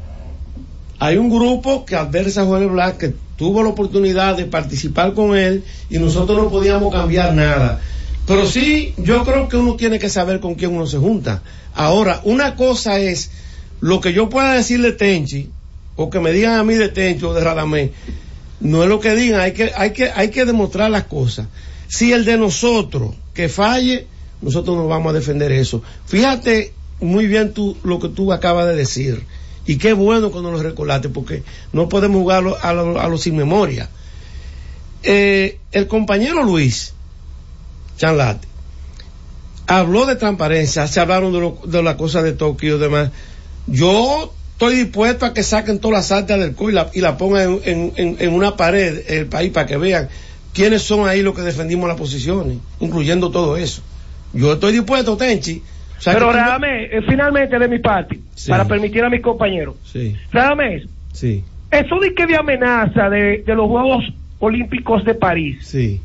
hay un grupo que adversa a Jorge Blas que tuvo la oportunidad de participar con él y nosotros no podíamos cambiar nada. Pero sí, yo creo que uno tiene que saber con quién uno se junta. Ahora, una cosa es lo que yo pueda decir de Tenchi, o que me digan a mí de Tenchi o de Radamé, no es lo que digan, hay que, hay que, hay que demostrar las cosas. Si el de nosotros que falle, nosotros nos vamos a defender eso. Fíjate muy bien tú, lo que tú acabas de decir. Y qué bueno cuando lo recordaste, porque no podemos jugar a lo- a lo- los sin memoria. Eh, el compañero Luis Chanlate habló de transparencia, se hablaron de, lo- de la cosa de Tokio y demás. Yo estoy dispuesto a que saquen todas las actas del COI y la, y la pongan en- en una pared el país para que vean quiénes son ahí los que defendimos las posiciones, incluyendo todo eso. Yo estoy dispuesto, Tenchi. Sea, Pero Radamés, eh, finalmente de mi parte, Sí. para permitir a mis compañeros. Sí, Radamés, sí, eso de que de amenaza de, de los Juegos Olímpicos de París, sí.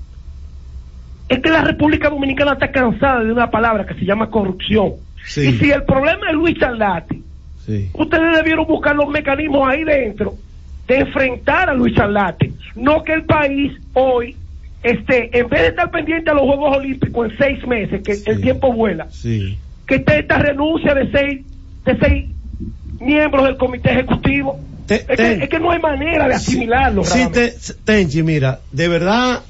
es que la República Dominicana está cansada de una palabra que se llama corrupción. Sí. Y si el problema es Luis Charlati, Sí. ustedes debieron buscar los mecanismos ahí dentro de enfrentar a Luis Charlati. No que el país hoy esté, en vez de estar pendiente a los Juegos Olímpicos en seis meses, que el tiempo vuela. Que esté esta renuncia de seis, de seis miembros del comité ejecutivo. es, que, te- es que no hay manera de asimilarlo. Sí, Radamés. te, Tenchi, mira, de verdad,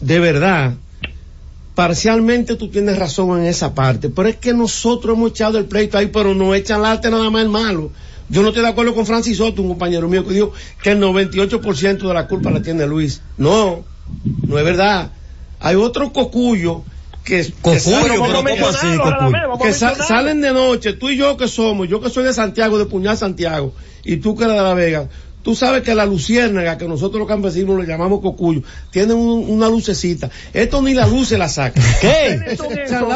de verdad, parcialmente tú tienes razón en esa parte, pero es que nosotros hemos echado el pleito ahí, pero no echan arte nada más el malo. Yo no estoy de acuerdo con Francis Soto, un compañero mío que dijo que el 98% de la culpa la tiene Luis. No, no es verdad. Hay otros cocuyos que, que Cocuyo, salen- pero ¿cómo así, cocuyo? que sa- salen de noche, tú y yo que somos, yo que soy de Santiago, de Puñal Santiago, y tú que eres de La Vega, tú sabes que la luciérnaga, que nosotros los campesinos le llamamos cocuyo, tiene un- una lucecita. Esto ni la luz se la saca. ¿Quiénes son esos,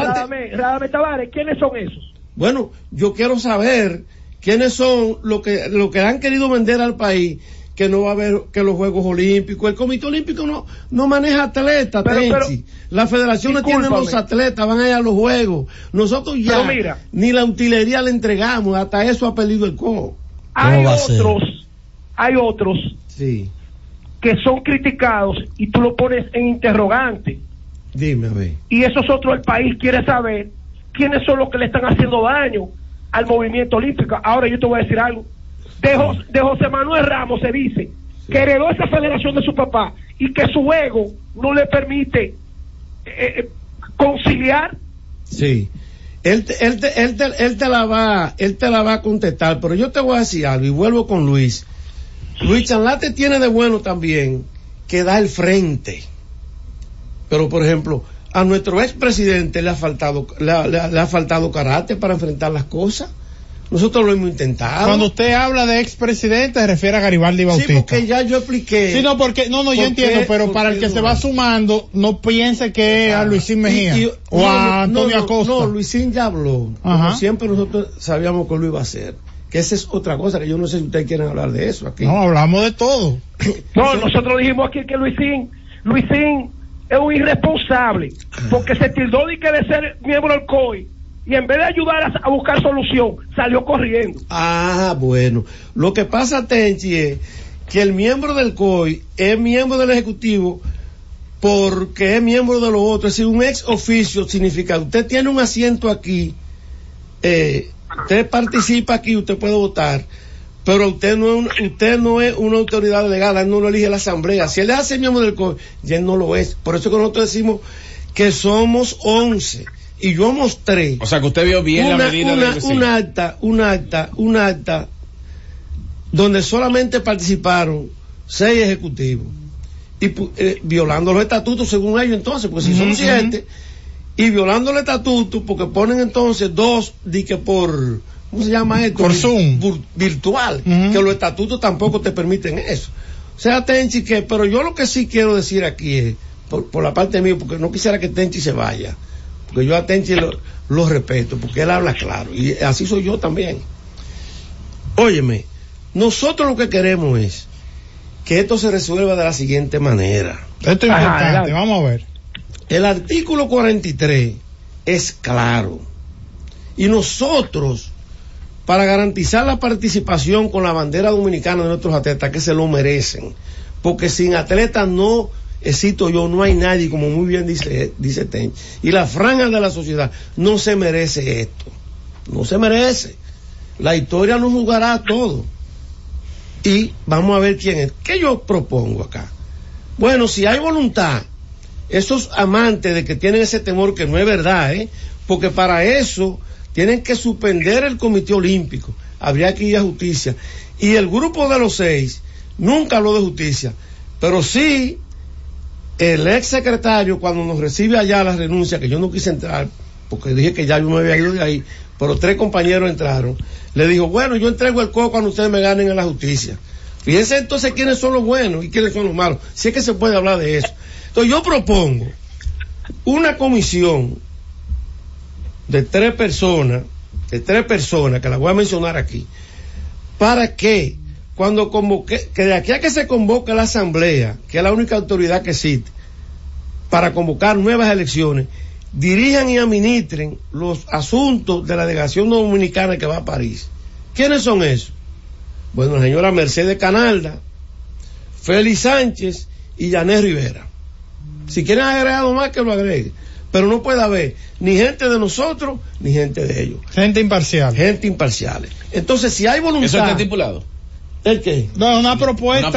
Tavares, ¿quiénes son esos? Bueno, yo quiero saber quiénes son los que, lo que han querido vender al país que no va a haber que los Juegos Olímpicos, el Comité Olímpico no, no maneja atletas, Pero- pero- las federaciones tienen Discúlpame. los atletas, van a ir a los Juegos. Nosotros ya mira. ni la utilería le entregamos, hasta eso ha perdido el cojo. Hay otros, hay otros Sí, que son criticados y tú lo pones en interrogante. dime a ver. Y esos otros, el país quiere saber quiénes son los que le están haciendo daño al movimiento olímpico. Ahora yo te voy a decir algo. De, Jos- de José Manuel Ramos se dice que heredó esa federación de su papá y que su ego no le permite eh, eh, conciliar. Sí. Él te, él, te, él, te, él te la va, él te la va a contestar, pero yo te voy a decir algo y vuelvo con Luis. Luis Chanlate tiene de bueno también que da el frente. Pero por ejemplo, a nuestro expresidente le ha faltado, le le ha faltado carácter para enfrentar las cosas. Nosotros lo hemos intentado. Cuando usted habla de expresidente, se refiere a Garibaldi sí, Bautista. porque ya yo expliqué. Sí, no, porque, no, no, yo ¿Por entiendo, qué? pero ¿Por para el que no? se va sumando, no piense que es a Luisín Mejía Y- y- o no, a no, Antonio no, Acosta. No, Luisín ya habló. Como siempre nosotros sabíamos que lo iba a hacer. Que esa es otra cosa, que yo no sé si ustedes quieren hablar de eso aquí. No, hablamos de todo. No, nosotros dijimos aquí que Luisín, Luisín es un irresponsable porque se tildó de que de ser miembro del COI y en vez de ayudar a, buscar solución, salió corriendo. Ah, bueno. Lo que pasa, Tenchi, es que el miembro del COI es miembro del Ejecutivo porque es miembro de los otros. Es decir, un ex oficio significa, usted tiene un asiento aquí, eh, usted participa aquí, usted puede votar, pero usted no, es usted no es una autoridad delegada, él no lo elige la asamblea. Si él hace miembro del COI, ya él no lo es. Por eso que nosotros decimos que somos 11. Y yo mostré O sea que usted vio bien una, la medida una, de un acta, un acta, un acta donde solamente participaron seis ejecutivos y eh, violando los estatutos según ellos entonces, porque si son siete y violando el estatuto porque ponen entonces dos di que por ¿cómo se llama esto? Por Zoom. Vir- virtual, que los estatutos tampoco te permiten eso. O sea, Tenchi, que, pero yo lo que sí quiero decir aquí es, por, por la parte mía, porque no quisiera que Tenchi se vaya, porque yo a Tenchi lo, lo respeto, porque él habla claro, y así soy yo también. Óyeme, nosotros lo que queremos es que esto se resuelva de la siguiente manera. Esto es importante, vamos a ver. El artículo 43 es claro. Y nosotros, para garantizar la participación con la bandera dominicana de nuestros atletas, que se lo merecen, porque sin atletas no existo yo, no hay nadie, como muy bien dice, dice Ten. Y la franja de la sociedad no se merece esto. No se merece. La historia nos jugará todo. Y vamos a ver quién es. ¿Qué yo propongo acá? Bueno, si hay voluntad, esos amantes de que tienen ese temor que no es verdad, ¿eh? porque para eso tienen que suspender el Comité Olímpico, habría que ir a justicia. Y el grupo de los seis nunca habló de justicia, pero sí el ex secretario cuando nos recibe allá la renuncia, que yo no quise entrar, porque dije que ya yo me había ido de ahí, pero tres compañeros entraron, le dijo, bueno, yo entrego el coco cuando ustedes me ganen en la justicia. Fíjense entonces quiénes son los buenos y quiénes son los malos, si es que se puede hablar de eso. Entonces yo propongo una comisión de tres personas, de tres personas, que la voy a mencionar aquí, para que cuando convoque, que de aquí a que se convoque la asamblea, que es la única autoridad que existe, para convocar nuevas elecciones, dirijan y administren los asuntos de la delegación dominicana que va a París. ¿Quiénes son esos? Bueno, la señora Mercedes Canalda, Félix Sánchez y Janet Rivera. Si quieren agregar algo más, que lo agregue. Pero no puede haber ni gente de nosotros, ni gente de ellos. Gente imparcial. Gente imparcial. Entonces, si hay voluntad. ¿Eso está estipulado? ¿El qué? No, una propuesta,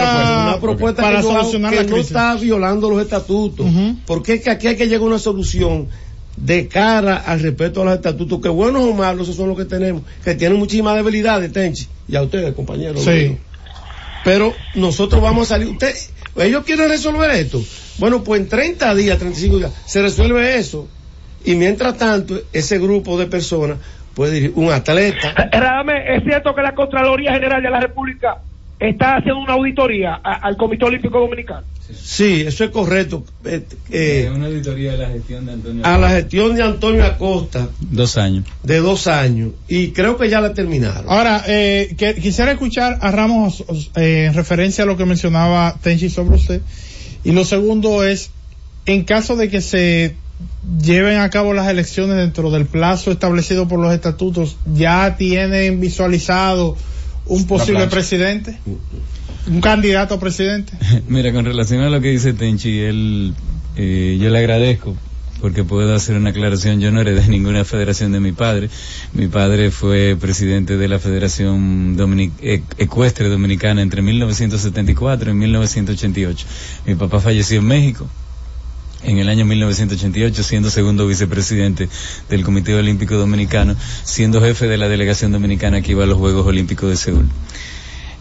Una propuesta para que, yo hago solucionar que la no crisis. está violando los estatutos. Porque es que aquí hay que llegar a una solución de cara al respeto a los estatutos, que buenos o malos, esos son los que tenemos, que tienen muchísimas debilidades, Tenchi, y a ustedes, compañeros. Sí. Pero nosotros vamos a salir, usted, ellos quieren resolver esto. Bueno, pues en 30 días, 35 días, se resuelve eso. Y mientras tanto, ese grupo de personas puede ir, un atleta, Radame, ¿es cierto que la Contraloría General de la República está haciendo una auditoría a- al Comité Olímpico Dominicano? sí, eso es correcto. Eh, eh, una auditoría de la gestión de Antonio. a la gestión de Antonio Acosta Dos años. de dos años y creo que ya la terminaron. Ahora, eh, que, quisiera escuchar a Ramos eh, en referencia a lo que mencionaba Tenchi sobre usted. Y lo segundo es, en caso de que se lleven a cabo las elecciones dentro del plazo establecido por los estatutos, ¿ya tienen visualizado un posible presidente? ¿Un candidato a presidente? Mira, con relación a lo que dice Tenchi, él, eh, yo le agradezco porque puedo hacer una aclaración. Yo no heredé ninguna federación de mi padre. Mi padre fue presidente de la Federación Dominic- E- Ecuestre Dominicana entre 1974 y 1988. Mi papá falleció en México en el año 1988, siendo segundo vicepresidente del Comité Olímpico Dominicano, siendo jefe de la delegación dominicana que iba a los Juegos Olímpicos de Seúl.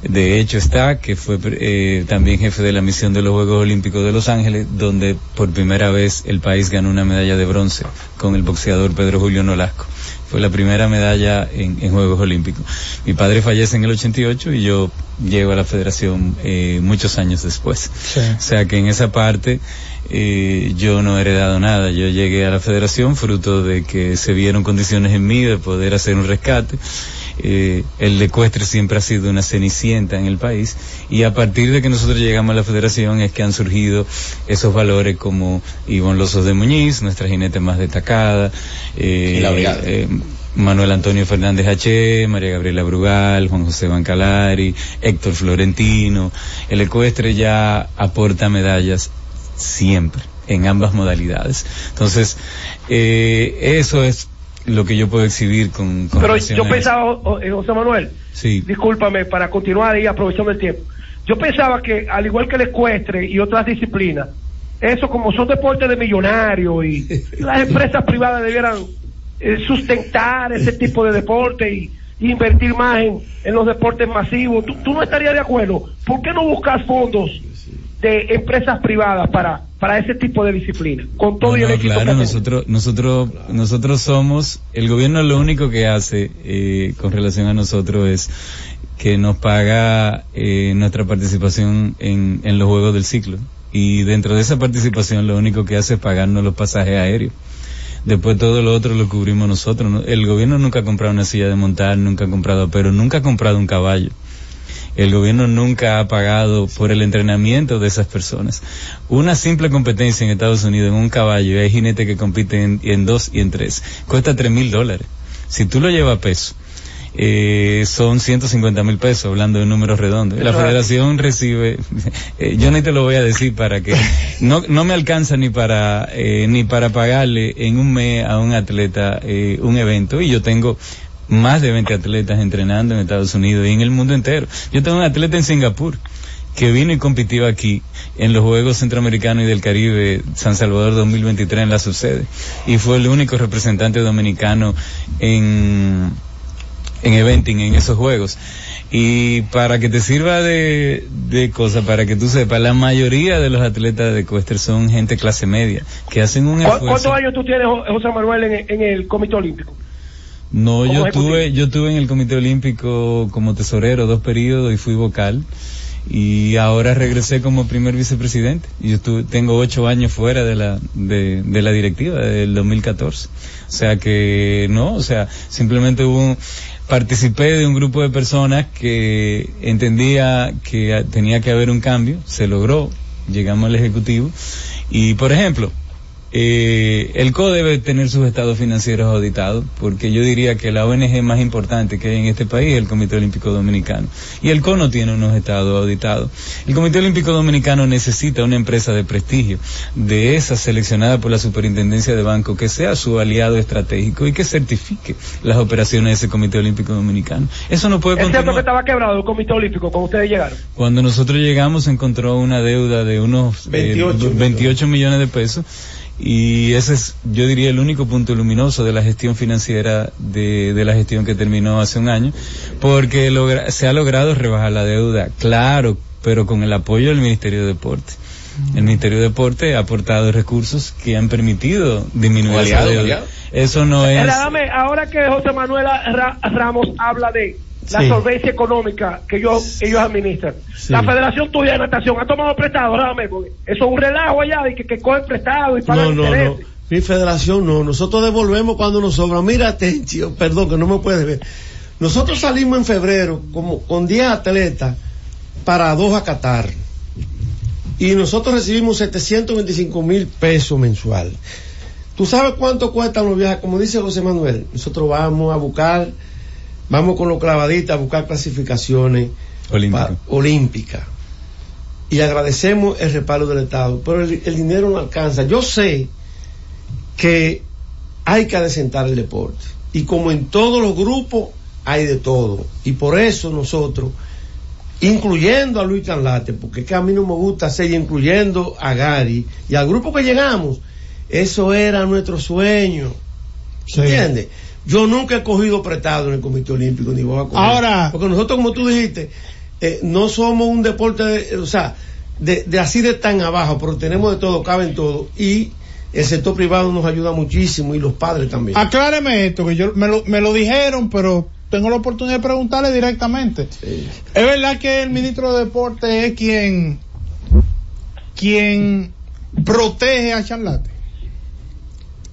De hecho está que fue eh, también jefe de la misión de los Juegos Olímpicos de Los Ángeles, donde por primera vez el país ganó una medalla de bronce con el boxeador Pedro Julio Nolasco. Fue la primera medalla en, en Juegos Olímpicos. Mi padre fallece en el 88 y yo llego a la federación eh, muchos años después. O sea que en esa parte eh, yo no he heredado nada. Yo llegué a la federación fruto de que se vieron condiciones en mí de poder hacer un rescate. Eh, el ecuestre siempre ha sido una cenicienta en el país y a partir de que nosotros llegamos a la federación es que han surgido esos valores como Ivonne Lozos de Muñiz, nuestra jinete más destacada, eh, eh, Manuel Antonio Fernández H., María Gabriela Brugal, Juan José Bancalari, Héctor Florentino. El ecuestre ya aporta medallas siempre, en ambas modalidades. Entonces, eh, eso es lo que yo puedo exhibir con, con Pero yo pensaba, eh, José Manuel, Sí. discúlpame para continuar ahí aprovechando el tiempo. Yo pensaba que al igual que el ecuestre y otras disciplinas, eso como son deportes de millonarios y las empresas privadas debieran eh, sustentar ese tipo de deporte y, y invertir más en, en los deportes masivos. ¿Tú, tú no estarías de acuerdo? ¿Por qué no buscar fondos de empresas privadas para, para ese tipo de disciplina, con todo y el éxito claro, nosotros, nosotros, nosotros somos, el gobierno lo único que hace eh, con relación a nosotros es que nos paga eh, nuestra participación en, en los juegos del ciclo. Y dentro de esa participación lo único que hace es pagarnos los pasajes aéreos. Después todo lo otro lo cubrimos nosotros. ¿no? El gobierno nunca ha comprado una silla de montar, nunca ha comprado, pero nunca ha comprado un caballo. El gobierno nunca ha pagado por el entrenamiento de esas personas. Una simple competencia en Estados Unidos en un caballo, y hay jinetes que compiten en, en dos y en tres, cuesta tres mil dólares. Si tú lo llevas a peso, eh, son 150 mil pesos, hablando de números redondos. La federación recibe, eh, yo ni te lo voy a decir para que, no, no me alcanza ni para, eh, ni para pagarle en un mes a un atleta eh, un evento y yo tengo más de 20 atletas entrenando en Estados Unidos y en el mundo entero. Yo tengo un atleta en Singapur que vino y compitió aquí en los Juegos Centroamericanos y del Caribe San Salvador 2023 en la subsede y fue el único representante dominicano en en eventing en esos juegos y para que te sirva de, de cosa para que tú sepas la mayoría de los atletas de ecuestre son gente clase media que hacen un ¿Cu- esfuerzo ¿Cuántos años tú tienes, Jo- José Manuel, en, en el Comité Olímpico? No, yo tuve, yo tuve en el Comité Olímpico como tesorero dos periodos y fui vocal. Y ahora regresé como primer vicepresidente. Y yo estuve- tengo ocho años fuera de la, de, de la directiva del 2014. O sea que no, o sea, simplemente hubo un- participé de un grupo de personas que entendía que tenía que haber un cambio, se logró, llegamos al Ejecutivo. Y por ejemplo, eh, el CO debe tener sus estados financieros auditados, porque yo diría que la ONG más importante que hay en este país es el Comité Olímpico Dominicano. Y el CO no tiene unos estados auditados. El Comité Olímpico Dominicano necesita una empresa de prestigio, de esa seleccionada por la Superintendencia de Banco, que sea su aliado estratégico y que certifique las operaciones de ese Comité Olímpico Dominicano. Eso no puede Es cierto que estaba quebrado el Comité Olímpico cuando ustedes llegaron. Cuando nosotros llegamos se encontró una deuda de unos eh, 28 28 millones de pesos y ese es, yo diría, el único punto luminoso de la gestión financiera de, de la gestión que terminó hace un año, porque logra- se ha logrado rebajar la deuda, claro, pero con el apoyo del Ministerio de Deporte. El Ministerio de Deporte ha aportado recursos que han permitido disminuir Aliado, deuda. aliado. Eso no es... Dame, ahora que José Manuel Ra- Ramos habla de la Sí. solvencia económica que ellos, ellos administran. La Federación Tuya de Natación ha tomado prestado, dame, porque eso es un relajo allá de que, que cogen prestado y pagan No, no, no. Mi federación no. Nosotros devolvemos cuando nos sobra. Mira, atención, perdón que no me puedes ver. Nosotros salimos en febrero como con 10 atletas para dos a Qatar. Y nosotros recibimos 725 mil pesos mensual. ¿Tú sabes cuánto cuestan los viajes? Como dice José Manuel, nosotros vamos a buscar, vamos con los clavaditas a buscar clasificaciones olímpicas. Y agradecemos el respaldo del Estado, pero el, el dinero no alcanza. Yo sé que hay que adecentar el deporte. Y como en todos los grupos, hay de todo. Y por eso nosotros, incluyendo a Luis Canlate, porque es que a mí no me gusta seguir incluyendo a Gary y al grupo que llegamos, eso era nuestro sueño. ¿Entiendes? Yo nunca he cogido prestado en el Comité Olímpico, ni voy a coger. Ahora- Porque nosotros, como tú dijiste, eh, no somos un deporte, de- o sea, de, de así de tan abajo, pero tenemos de todo, cabe en todo. Y el sector privado nos ayuda muchísimo y los padres también. Acláreme esto, que yo me lo, me lo dijeron, pero tengo la oportunidad de preguntarle directamente. ¿Es verdad que el ministro de Deporte es quien, quien protege a Charlate?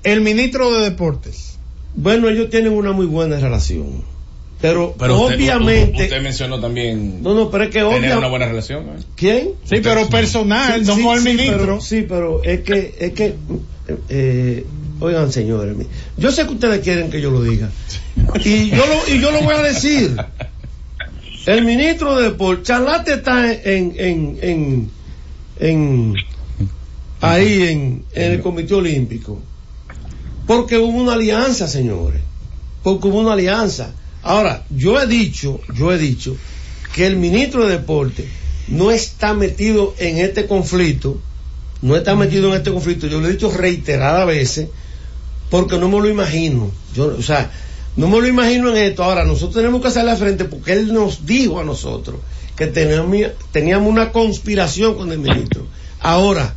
El ministro de Deportes. Bueno, ellos tienen una muy buena relación. Pero, Pero usted- obviamente. usted mencionó también no, no, pero es que tener obvia- una buena relación. ¿eh? ¿Quién? Sí, pero personal, no con el ministro. Pero, sí, pero es que, es que, eh, oigan señores, yo sé que ustedes quieren que yo lo diga. Y yo lo, y yo lo voy a decir. El ministro de Deportes, Charlate está en, en, en, en, ahí en, en el Comité Olímpico. Porque hubo una alianza, señores. Porque hubo una alianza. Ahora, yo he dicho, yo he dicho que el ministro de Deporte no está metido en este conflicto, no está metido en este conflicto, yo lo he dicho reiteradas veces, porque no me lo imagino. Yo, o sea, no me lo imagino en esto. Ahora, nosotros tenemos que hacerle frente porque él nos dijo a nosotros que teníamos una conspiración con el ministro. Ahora,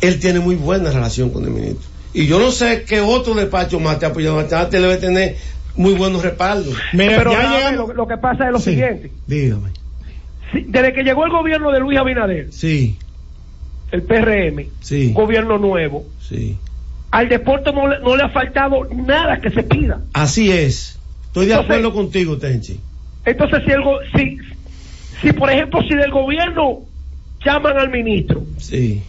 él tiene muy buena relación con el ministro. Y yo no sé qué otro despacho más te ha apoyado. Este debe tener muy buenos respaldos. Pero Rafael, lo, lo que pasa es lo siguiente. Dígame. Sí, Desde que llegó el gobierno de Luis Abinader, Sí, el PRM, Sí. gobierno nuevo, sí. al deporte no le, no le ha faltado nada que se pida. Así es. Estoy de Entonces- acuerdo contigo, Tenchi. Entonces, si, el go- si, si por ejemplo, si del gobierno llaman al ministro, Sí.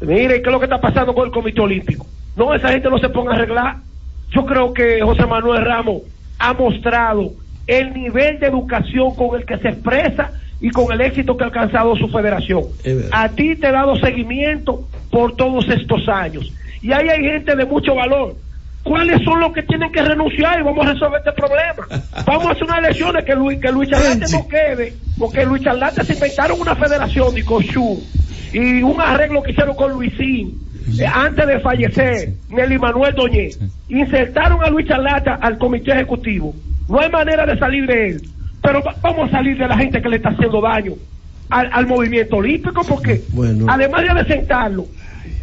mire, ¿qué es lo que está pasando con el Comité Olímpico? No, esa gente no se ponga a arreglar. Yo creo que José Manuel Ramos ha mostrado el nivel de educación con el que se expresa y con el éxito que ha alcanzado su federación. A ti te he dado seguimiento por todos estos años. Y ahí hay gente de mucho valor. ¿Cuáles son los que tienen que renunciar y vamos a resolver este problema? Vamos a hacer unas elecciones que Luis, que Luis Charlate no quede, porque Luis Charlate se inventaron una federación de Cochú y un arreglo que hicieron con Luisín antes de fallecer, Nelly Manuel Doñé. Insertaron a Luis Charlata al comité ejecutivo. No hay manera de salir de él, pero va- vamos a salir de la gente que le está haciendo daño al, al movimiento olímpico, porque Bueno. además de desentarlo,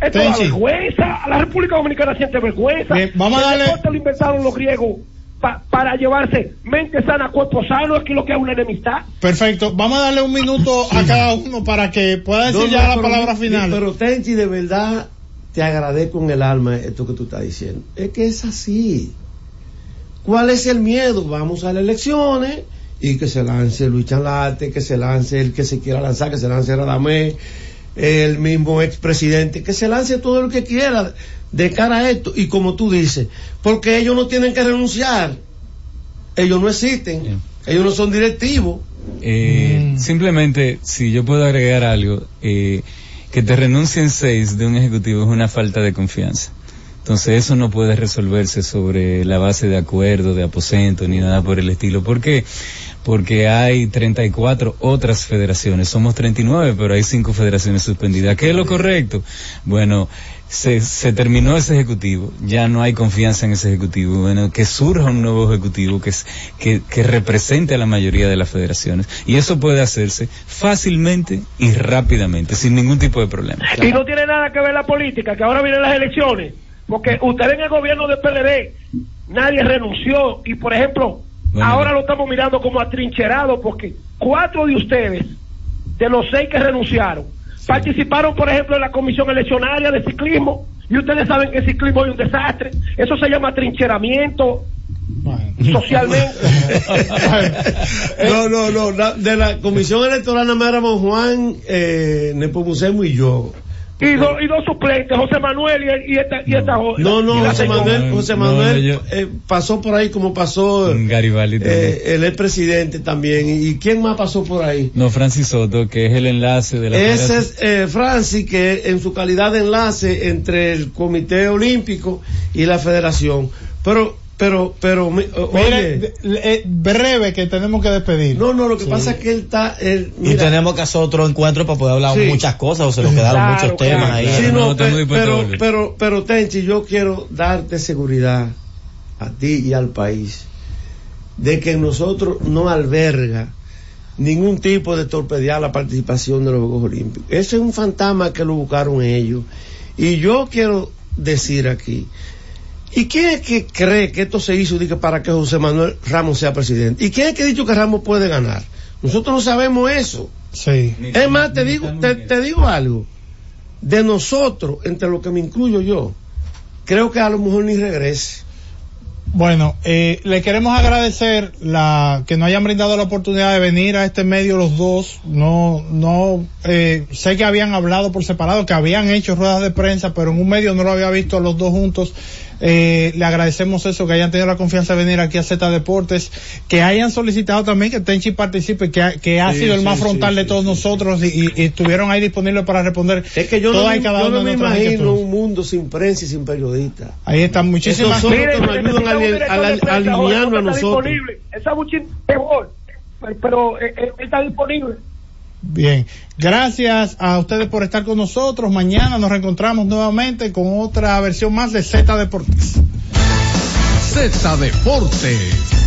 esto da vergüenza, la República Dominicana siente vergüenza. Bien, vamos a El darle- deporte lo inventaron los griegos pa- para llevarse mente sana, cuerpo sano, aquí lo que es una enemistad. Perfecto. Vamos a darle un minuto a cada uno para que pueda decir No, ya no, la palabra final. Pero Tenchi, de verdad, te agradezco en el alma esto que tú estás diciendo. Es que es así. ¿Cuál es el miedo? Vamos a las elecciones y que se lance Luis Chalate, que se lance el que se quiera lanzar, que se lance Radamé, el mismo expresidente, que se lance todo lo que quiera de cara a esto. Y como tú dices, porque ellos no tienen que renunciar. Ellos no existen. Ellos no son directivos. Eh, Simplemente, si yo puedo agregar algo, eh, que te renuncien seis de un ejecutivo es una falta de confianza. Entonces eso no puede resolverse sobre la base de acuerdo, de aposento, ni nada por el estilo. ¿Por qué? Porque hay 34 otras federaciones. Somos 39, pero hay cinco federaciones suspendidas. ¿Qué es lo correcto? Bueno, se, se terminó ese ejecutivo. Ya no hay confianza en ese ejecutivo. Bueno, que surja un nuevo ejecutivo que, que, que represente a la mayoría de las federaciones. Y eso puede hacerse fácilmente y rápidamente, sin ningún tipo de problema. Y no tiene nada que ver la política, que ahora vienen las elecciones. Porque ustedes en el gobierno del PLD, nadie renunció. Y por ejemplo, Bueno. ahora lo estamos mirando como atrincherado porque cuatro de ustedes, de los seis que renunciaron, participaron, por ejemplo, en la comisión eleccionaria de ciclismo. Y ustedes saben que el ciclismo es un desastre. Eso se llama atrincheramiento socialmente. No, no, no. de la comisión electoral nada más éramos Juan, eh, Nepomucemo y yo. Y, dos, y dos suplentes, José Manuel y, y esta, y esta No, no, José señora. Manuel, José No, Manuel yo- eh, pasó por ahí como pasó Garibaldi también. eh, el expresidente también. ¿Y quién más pasó por ahí? No, Francis Soto, que es el enlace de la Ese es eh, Francis, que en su calidad de enlace entre el Comité Olímpico y la Federación. Pero, pero, pero, mi- o- Mire, oye, de- eh, breve que tenemos que despedir. no, no, lo que pasa es que él está, él, Y mira, tenemos que hacer otro encuentro para poder hablar Sí. muchas cosas o se nos quedaron Claro, muchos temas claro, ahí. Sí, no, pero, volver. pero, pero, Tenchi, yo quiero darte seguridad a ti y al país de que nosotros no alberga ningún tipo de torpedear la participación de los Juegos Olímpicos. Ese es un fantasma que lo buscaron ellos. Y yo quiero decir aquí, ¿y quién es que cree que esto se hizo dice, para que José Manuel Ramos sea presidente? ¿Y quién es que ha dicho que Ramos puede ganar? Nosotros no sabemos eso. Sí. Es más, te digo, te, te digo algo. De nosotros, entre lo que me incluyo yo, creo que a lo mejor ni regrese. Bueno, eh, le queremos agradecer la que nos hayan brindado la oportunidad de venir a este medio los dos. No, no, eh, sé que habían hablado por separado, que habían hecho ruedas de prensa, pero en un medio no lo había visto a los dos juntos. Eh, le agradecemos eso, que hayan tenido la confianza de venir aquí a Z Deportes, que hayan solicitado también que Tenchi participe, que ha, que ha Sí, sido el sí, más sí, frontal de todos nosotros y, estuvieron ahí disponibles para responder. Es que yo no, me- yo no me imagino un mundo sin prensa y sin periodistas. Ahí están muchísimas Esos ayudan a, la- a alinearnos a nosotros. disponible. Sabuchín mejor, pero, pero eh, eh, está disponible. Bien, gracias a ustedes por estar con nosotros. Mañana nos reencontramos nuevamente con otra versión más de Z Deportes. Z Deportes.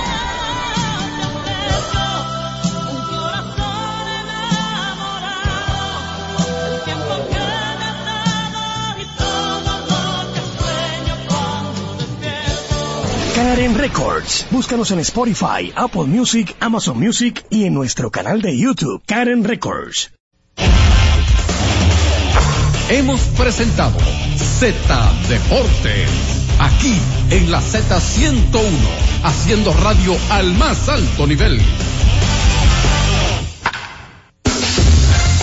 Karen Records. Búscanos en Spotify, Apple Music, Amazon Music y en nuestro canal de YouTube, Karen Records. Hemos presentado Z Deportes. Aquí en la Z101, haciendo radio al más alto nivel.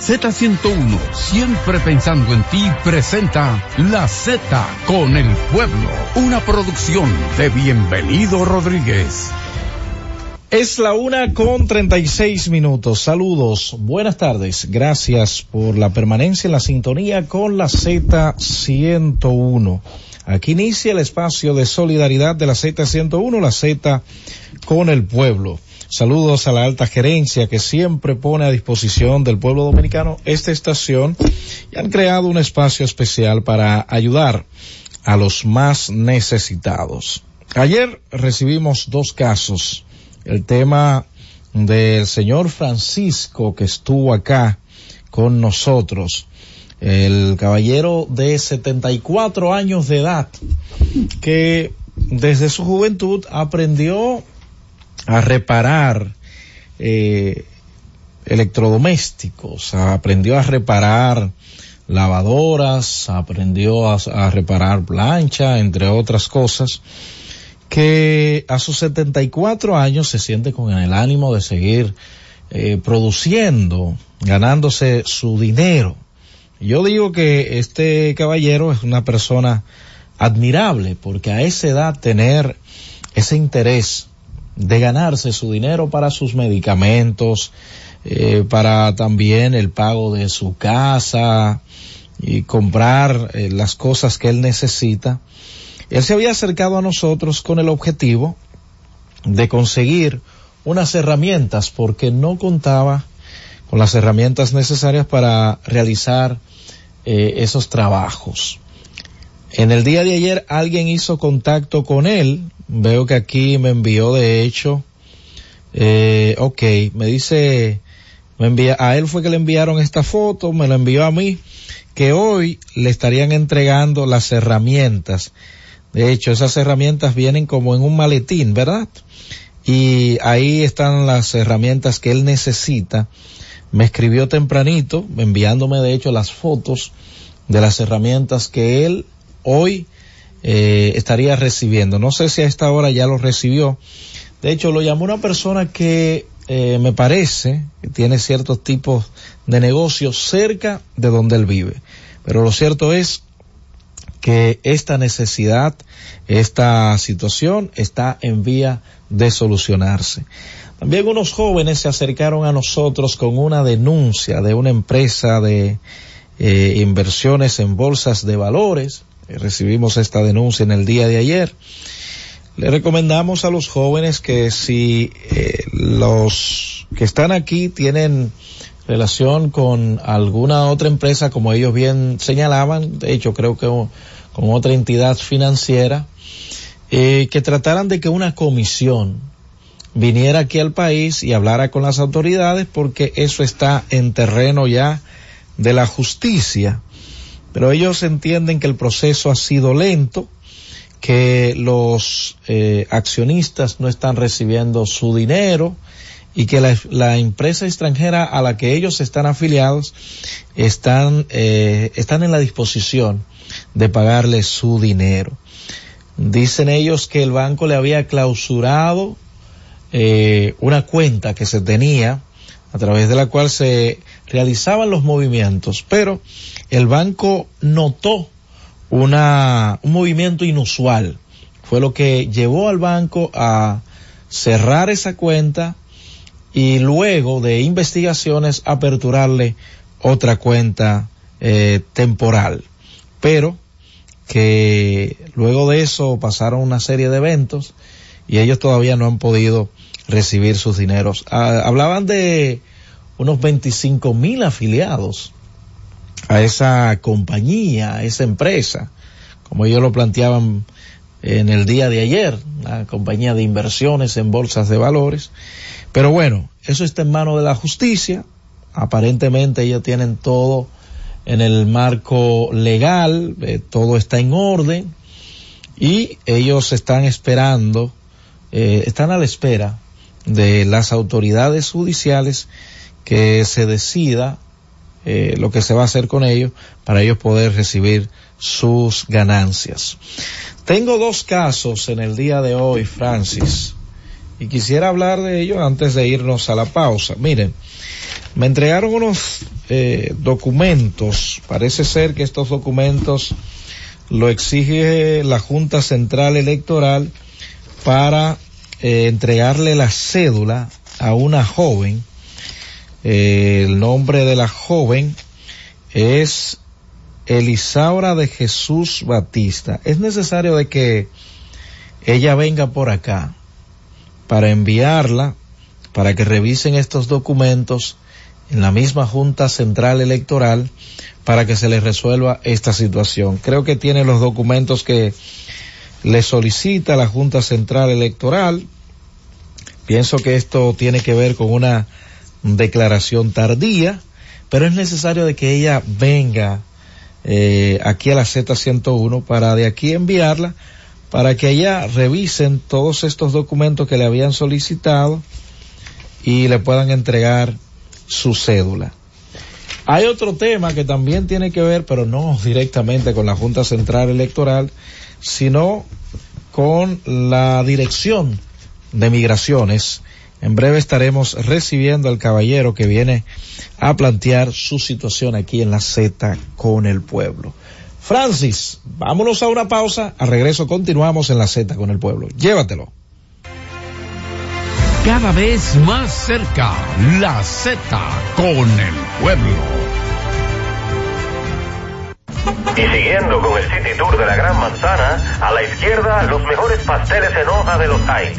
Z101, siempre pensando en ti, presenta La Z con el pueblo, una producción de Bienvenido Rodríguez. Es la una con 36 minutos. Saludos, buenas tardes. Gracias por la permanencia en la sintonía con la Z101. Aquí inicia el espacio de solidaridad de la Z101, la Z con el pueblo. Saludos a la alta gerencia que siempre pone a disposición del pueblo dominicano esta estación y han creado un espacio especial para ayudar a los más necesitados. Ayer recibimos dos casos. El tema del señor Francisco que estuvo acá con nosotros. El caballero de 74 años de edad que desde su juventud aprendió a reparar eh, electrodomésticos, aprendió a reparar lavadoras, aprendió a, reparar plancha, entre otras cosas, que a sus 74 años se siente con el ánimo de seguir eh, produciendo, ganándose su dinero. Yo digo que este caballero es una persona admirable porque a esa edad tener ese interés de ganarse su dinero para sus medicamentos, eh, para también el pago de su casa y comprar eh, las cosas que él necesita. Él se había acercado a nosotros con el objetivo de conseguir unas herramientas porque no contaba con las herramientas necesarias para realizar eh, esos trabajos. En el día de ayer alguien hizo contacto con él. Veo que aquí me envió de hecho. Eh, ok, me dice, me envía, a él fue que le enviaron esta foto, me la envió a mí, que hoy le estarían entregando las herramientas. De hecho, esas herramientas vienen como en un maletín, ¿verdad? Y ahí están las herramientas que él necesita. Me escribió tempranito, enviándome de hecho las fotos de las herramientas que él hoy eh, estaría recibiendo. No sé si a esta hora ya lo recibió. De hecho, lo llamó una persona que eh, me parece, que tiene ciertos tipos de negocios cerca de donde él vive. Pero lo cierto es que esta necesidad, esta situación está en vía de solucionarse. También unos jóvenes se acercaron a nosotros con una denuncia de una empresa de eh, inversiones en bolsas de valores. Eh, recibimos esta denuncia en el día de ayer. Le recomendamos a los jóvenes que si eh, los que están aquí tienen relación con alguna otra empresa, como ellos bien señalaban, de hecho creo que con otra entidad financiera, eh, que trataran de que una comisión viniera aquí al país y hablara con las autoridades porque eso está en terreno ya de la justicia. Pero ellos entienden que el proceso ha sido lento, que los eh, accionistas no están recibiendo su dinero y que la, la, empresa extranjera a la que ellos están afiliados están, eh, están en la disposición de pagarle su dinero. Dicen ellos que el banco le había clausurado eh, una cuenta que se tenía a través de la cual se realizaban los movimientos, pero el banco notó una, un movimiento inusual. Fue lo que llevó al banco a cerrar esa cuenta y luego de investigaciones aperturarle otra cuenta eh, temporal. Pero que luego de eso pasaron una serie de eventos y ellos todavía no han podido recibir sus dineros. Ah, hablaban de unos 25 mil afiliados a esa compañía, a esa empresa, como ellos lo planteaban en el día de ayer, una compañía de inversiones en bolsas de valores. Pero bueno, eso está en manos de la justicia. Aparentemente ellos tienen todo en el marco legal, eh, todo está en orden y ellos están esperando, eh, están a la espera de las autoridades judiciales que se decida eh, lo que se va a hacer con ellos para ellos poder recibir sus ganancias. Tengo dos casos en el día de hoy, Francis, y quisiera hablar de ellos antes de irnos a la pausa. Miren, me entregaron unos eh, documentos, parece ser que estos documentos lo exige la Junta Central Electoral para eh, entregarle la cédula a una joven. El nombre de la joven es Elisaura de Jesús Batista. Es necesario de que ella venga por acá para enviarla, para que revisen estos documentos en la misma Junta Central Electoral para que se le resuelva esta situación. Creo que tiene los documentos que le solicita la Junta Central Electoral. Pienso que esto tiene que ver con una declaración tardía, pero es necesario de que ella venga eh, aquí a la Z101 para de aquí enviarla para que ella revisen todos estos documentos que le habían solicitado y le puedan entregar su cédula. Hay otro tema que también tiene que ver, pero no directamente con la Junta Central Electoral, sino con la Dirección de Migraciones. En breve estaremos recibiendo al caballero que viene a plantear su situación aquí en la Z con el pueblo. Francis, vámonos a una pausa. A regreso continuamos en la Z con el pueblo. Llévatelo. Cada vez más cerca, la Z con el pueblo. Y siguiendo con el City Tour de la Gran Manzana, a la izquierda los mejores pasteles en hoja de los Heights.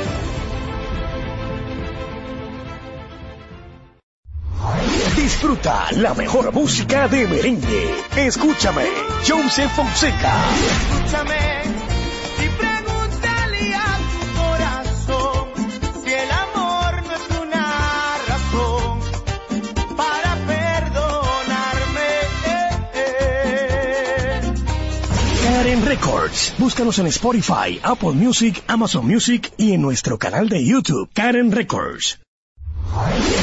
Disfruta la mejor música de merengue. Escúchame, Joseph Fonseca. Escúchame y pregúntale a tu corazón si el amor no es una razón para perdonarme. Karen Records. Búscanos en Spotify, Apple Music, Amazon Music y en nuestro canal de YouTube, Karen Records.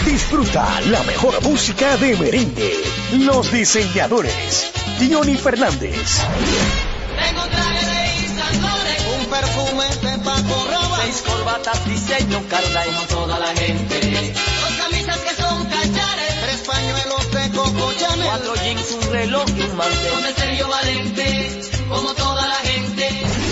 Disfruta la mejor música de merengue. Los diseñadores. Johnny Fernández. Tengo un traje de Laurent, un perfume de Paco Rabanne, seis corbatas diseño Carla como toda la gente, dos camisas que son cachares, tres pañuelos de Coco Chanel, cuatro jeans, un reloj y un mantel,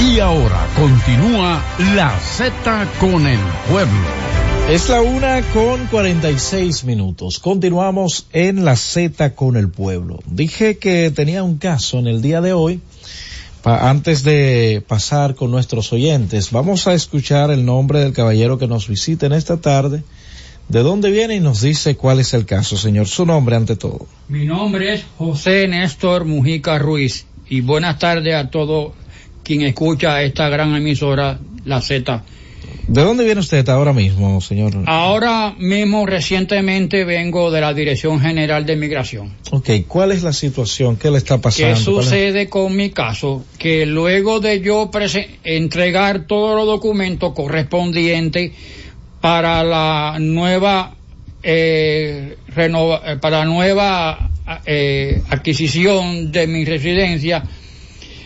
Y ahora continúa la Z con el pueblo. Es la una con 46 minutos. Continuamos en la Z con el pueblo. Dije que tenía un caso en el día de hoy. Pa- antes de pasar con nuestros oyentes, vamos a escuchar el nombre del caballero que nos visita en esta tarde. ¿De dónde viene y nos dice cuál es el caso, señor? Su nombre ante todo. Mi nombre es José Néstor Mujica Ruiz y buenas tardes a todo quien escucha esta gran emisora, la Z. ¿De dónde viene usted ahora mismo, señor? Ahora mismo recientemente vengo de la Dirección General de Migración. Ok, ¿cuál es la situación? ¿Qué le está pasando? ¿Qué ¿Cuál es- sucede con mi caso? Que luego de yo entregar todos los documentos correspondientes para la nueva eh, renova- eh, para la nueva eh, adquisición de mi residencia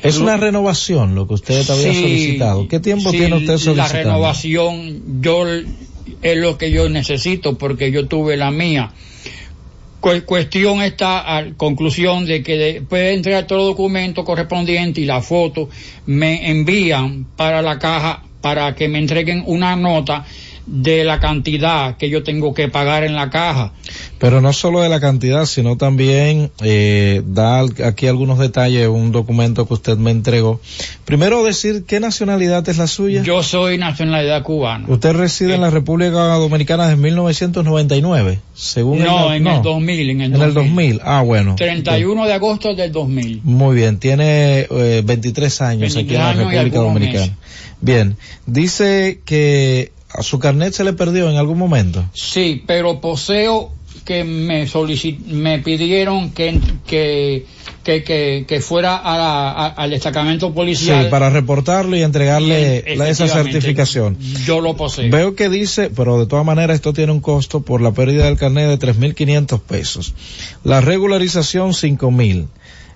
Es una renovación lo que usted había Sí, solicitado. ¿Qué tiempo sí, tiene usted La solicitando? renovación yo es lo que yo necesito porque yo tuve la mía. Cu- cuestión está a conclusión de que después de entregar todo el documento correspondiente y la foto me envían para la caja para que me entreguen una nota de la cantidad que yo tengo que pagar en la caja. Pero no solo de la cantidad, sino también eh, da aquí algunos detalles, un documento que usted me entregó. Primero decir, ¿qué nacionalidad es la suya? Yo soy nacionalidad cubana. Usted reside en la República Dominicana desde 1999, según No, en no, el 2000, en el en el 2000. 2000. Ah, bueno. 31 de agosto del 2000. Muy bien, tiene eh, 23 años aquí 23 en la República Dominicana. Bien, dice que a su carnet se le perdió en algún momento. Sí, pero poseo que me solici- me pidieron que, que, que, que, que fuera a la- a- al destacamento policial. Sí, para reportarlo y entregarle Y, la- esa certificación. Yo lo poseo. Veo que dice, pero de todas maneras esto tiene un costo por la pérdida del carnet de 3.500 pesos. La regularización 5.000.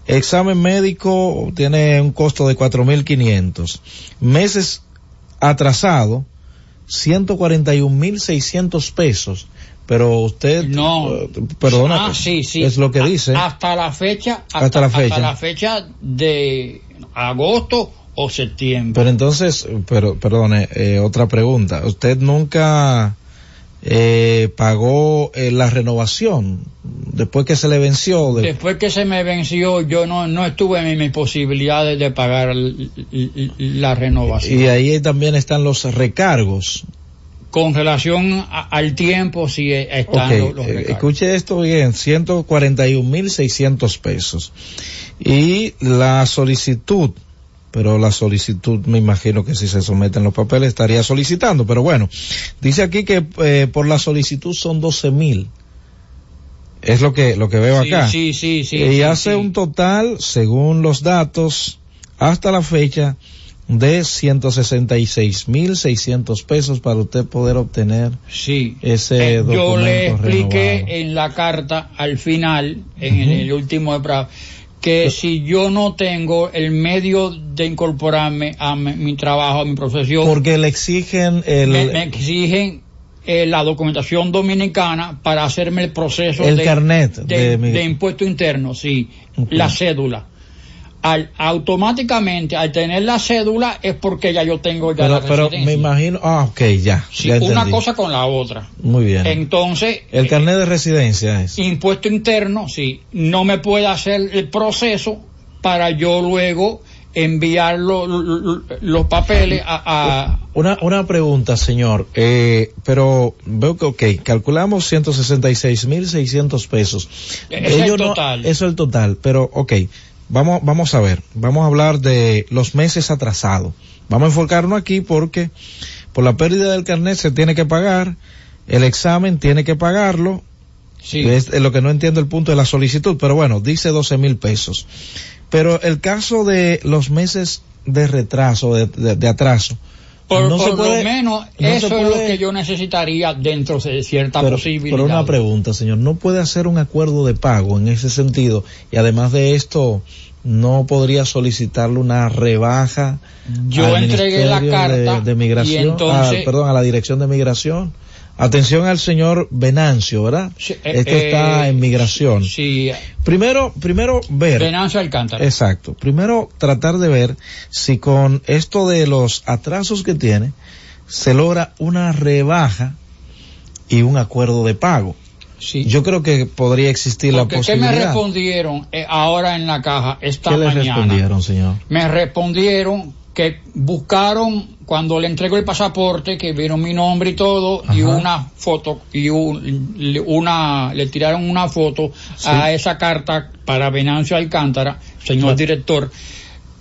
Examen médico tiene un costo de 4.500. Meses atrasado, 141.600 pesos. Pero usted, No. eh, perdona, Ah, sí, sí. es lo que dice. Hasta la fecha, hasta, Hasta la hasta fecha. la fecha de agosto o septiembre. Pero entonces, pero, perdone, eh, otra pregunta. ¿Usted nunca eh, pagó eh, la renovación después que se le venció? De, Después que se me venció, yo no, no estuve en mis posibilidades de pagar la renovación. y ahí también están los recargos. Con relación a- al tiempo, sí eh, están los eh, recargos. escuche esto bien, 141.600 pesos. Y la solicitud, pero la solicitud me imagino que si se someten los papeles estaría solicitando, pero bueno, dice aquí que eh, por la solicitud son 12.000. Es lo que, lo que veo Sí, acá. sí, sí, sí, y sí, hace sí. un total, según los datos, hasta la fecha, de 166.600 pesos para usted poder obtener Sí. ese Eh, documento yo le expliqué renovado. en la carta al final, en el, el último que si yo no tengo el medio de incorporarme a mi, mi trabajo, a mi profesión, Porque le exigen el, me, me exigen eh, la documentación dominicana para hacerme el proceso El de, carnet de, de de impuesto interno, sí, la cédula. Al, automáticamente, al tener la cédula es porque ya yo tengo ya pero, la pero residencia. me imagino, ah, ok, ya, Sí, ya una cosa con la otra. Muy bien. Entonces, el carnet de residencia es. impuesto interno, sí, no me puede hacer el proceso para yo luego enviar lo- lo- lo- los papeles a, a- Una, una pregunta, señor, eh, pero veo que, ok, calculamos 166.600 pesos. Es el Ellos no- total. eso es el total, pero ok, vamos, vamos a ver, vamos a hablar de los meses atrasados. Vamos a enfocarnos aquí porque por la pérdida del carnet se tiene que pagar, el examen tiene que pagarlo, Sí. es lo que no entiendo el punto de la solicitud, pero bueno, dice 12 mil pesos. Pero el caso de los meses de retraso, de, de- de atraso, por, no se por puede- lo menos no eso es lo que yo necesitaría dentro de cierta pero, posibilidad. pero una pregunta, señor, ¿no puede hacer un acuerdo de pago en ese sentido? Y además de esto, ¿no podría solicitarle una rebaja? Yo al entregué la Ministerio de- carta de, migración, y entonces- ah, perdón, a la Dirección de Migración. Atención al señor Venancio, ¿verdad? Sí, eh, está eh, en migración. Sí, Primero, primero ver. Venancio Alcántara. Exacto. Primero tratar de ver si con esto de los atrasos que tiene se logra una rebaja y un acuerdo de pago. Sí. Yo creo que podría existir la Porque ¿qué me posibilidad. respondieron eh, ahora en la caja esta ¿Qué mañana? respondieron, señor? Me respondieron que buscaron cuando le entrego el pasaporte que vieron mi nombre y todo y una foto y un- una le tiraron una foto a esa carta para Venancio Alcántara, señor director.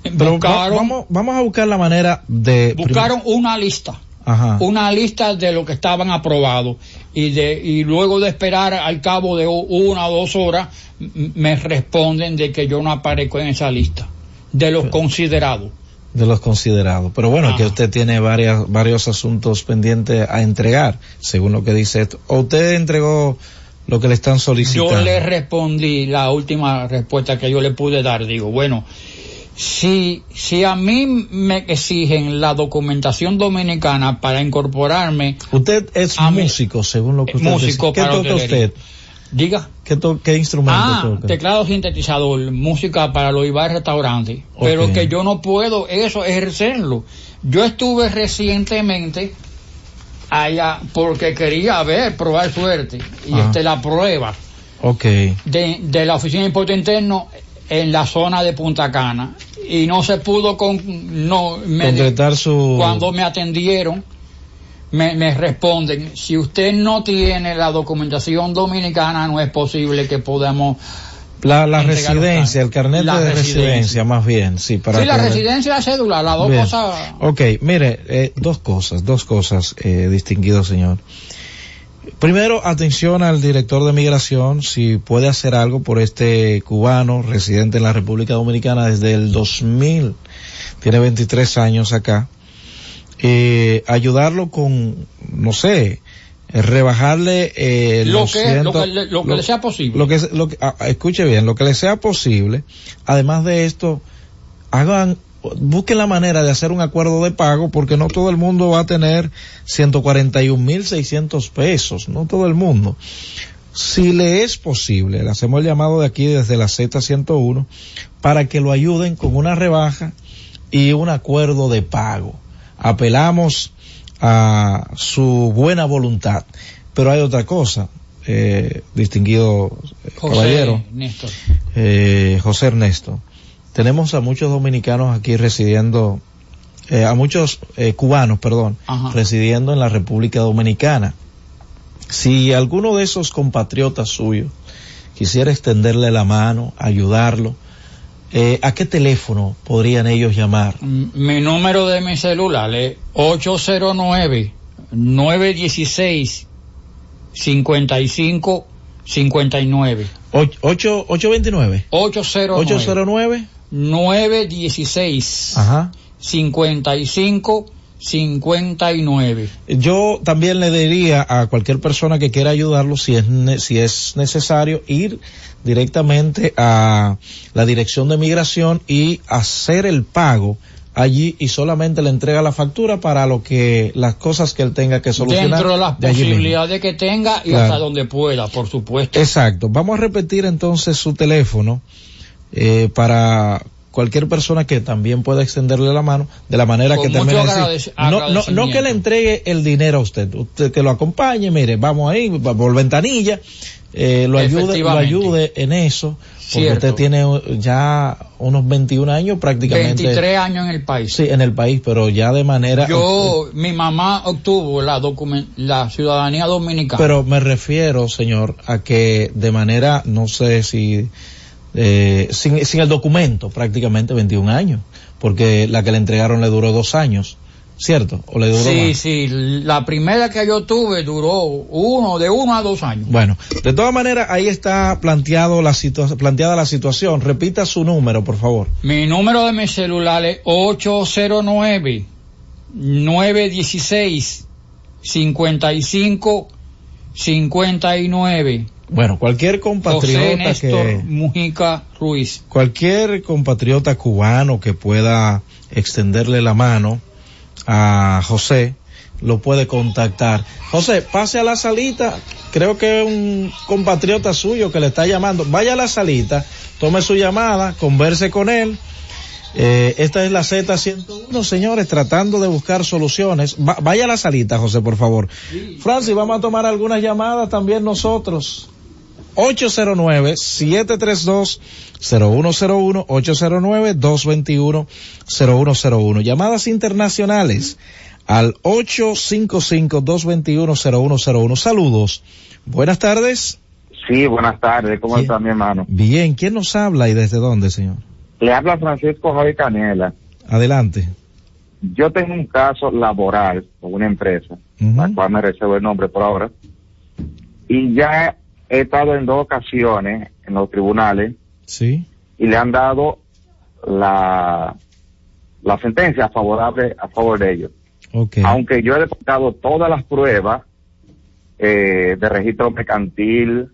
Pero buscaron vamos, vamos a buscar la manera de buscaron una lista Ajá. una lista de lo que estaban aprobados y de y luego de esperar al cabo de una o dos horas me responden de que yo no aparezco en esa lista de los considerados de los considerados. Pero bueno, que usted tiene varias, varios asuntos pendientes a entregar, según lo que dice esto. ¿O usted entregó lo que le están solicitando? yo le respondí la última respuesta que yo le pude dar digo bueno si si a mí me exigen la documentación dominicana para incorporarme Usted es músico, según lo que usted músico dice. ¿Qué para toca usted? diga ¿Qué, to- qué instrumento Ah, toca? teclado sintetizador, música para los bares restaurantes. Pero que yo no puedo eso ejercerlo. Yo estuve recientemente allá porque quería ver, probar suerte. Y Ah. esta es la prueba Ok. de, de la Oficina de Impuesto Interno en la zona de Punta Cana. Y no se pudo con, no, me, Concretar su... cuando me atendieron, me, me responden, si usted no tiene la documentación dominicana, no es posible que podamos... La, la residencia, el carnet La de residencia. residencia, más bien, sí, para sí, la residencia y la cédula, las dos Bien. cosas... Ok, mire, eh, dos cosas, dos cosas, eh, distinguido señor. Primero, atención al director de migración, si puede hacer algo por este cubano residente en la República Dominicana desde el 2000, tiene 23 años acá, eh, ayudarlo con, no sé, rebajarle eh, Lo los que, lo que, lo que le sea posible. lo que, lo que- ah, escuche bien, lo que le sea posible. Además de esto, hagan, busquen la manera de hacer un acuerdo de pago porque no todo el mundo va a tener 141.600 pesos, no todo el mundo. Si le es posible, le hacemos el llamado de aquí desde la Z101 para que lo ayuden con una rebaja y un acuerdo de pago. Apelamos a su buena voluntad. Pero hay otra cosa, eh, distinguido eh, José caballero, Néstor. eh, José Ernesto. Tenemos a muchos dominicanos aquí residiendo, eh, a muchos eh, cubanos, perdón, Ajá. residiendo en la República Dominicana. Si alguno de esos compatriotas suyos quisiera extenderle la mano, ayudarlo, eh, ¿a qué teléfono podrían ellos llamar? Mm, Mi número de mi celular es 809-916-55-59. Och- ocho- 829. 809. 809. 916 Ajá. 55 59. Yo también le diría a cualquier persona que quiera ayudarlo, si es, ne- si es necesario, ir directamente a la dirección de migración y hacer el pago allí y solamente le entrega la factura para lo que las cosas que él tenga que solucionar Dentro de las de posibilidades que tenga y Claro. hasta donde pueda, por supuesto. Exacto. Vamos a repetir entonces su teléfono eh, para cualquier persona que también pueda extenderle la mano de la manera Con que agradec- decir. No, no, no que le entregue el dinero a usted, usted que lo acompañe, mire, vamos ahí por ventanilla, eh, lo ayude, lo ayude en eso, porque Cierto. usted tiene ya unos 21 años prácticamente. 23 años en el país. Sí, en el país, pero ya de manera. Yo, mi mamá obtuvo la, la ciudadanía dominicana. Pero me refiero, señor, a que de manera, no sé si, eh, sin, sin el documento, prácticamente 21 años, porque la que le entregaron le duró dos años, ¿cierto? ¿O le duró sí, más? sí, la primera que yo tuve duró uno, de uno a dos años. Bueno, de todas maneras, ahí está planteado la planteada la situación. Repita su número, por favor. Mi número de mi celular es 809 916 55 59. Bueno, cualquier compatriota que... Mujica Ruiz. cualquier compatriota cubano que pueda extenderle la mano a José lo puede contactar. José, pase a la salita. Creo que es un compatriota suyo que le está llamando. Vaya a la salita, tome su llamada, converse con él. Eh, esta es la Z101, señores, tratando de buscar soluciones. Va- vaya a la salita, José, por favor. Francis, vamos a tomar algunas llamadas también nosotros. 809-732-0101, 809-221-0101. Llamadas internacionales al 855-221-0101. Saludos. Buenas tardes. Sí, buenas tardes. ¿Cómo está mi hermano? Bien, ¿quién nos habla y desde dónde, señor? Le habla Francisco Javi Canela. Adelante. Yo tengo un caso laboral con una empresa, la cual me reservo el nombre por ahora, y ya he estado en dos ocasiones en los tribunales Sí. y le han dado la, la sentencia favorable a favor de ellos. Aunque yo he depositado todas las pruebas eh, de registro mercantil,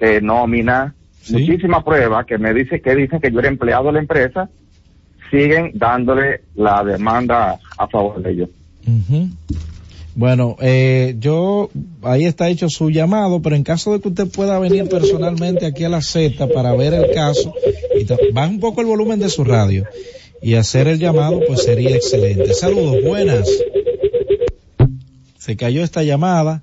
de nómina, muchísimas pruebas que me dice que dicen que yo era empleado de la empresa, siguen dándole la demanda a favor de ellos. Bueno, eh, yo, ahí está hecho su llamado, pero en caso de que usted pueda venir personalmente aquí a la Z para ver el caso, y baja un poco el volumen de su radio y hacer el llamado, pues sería excelente. Saludos, buenas. Se cayó esta llamada.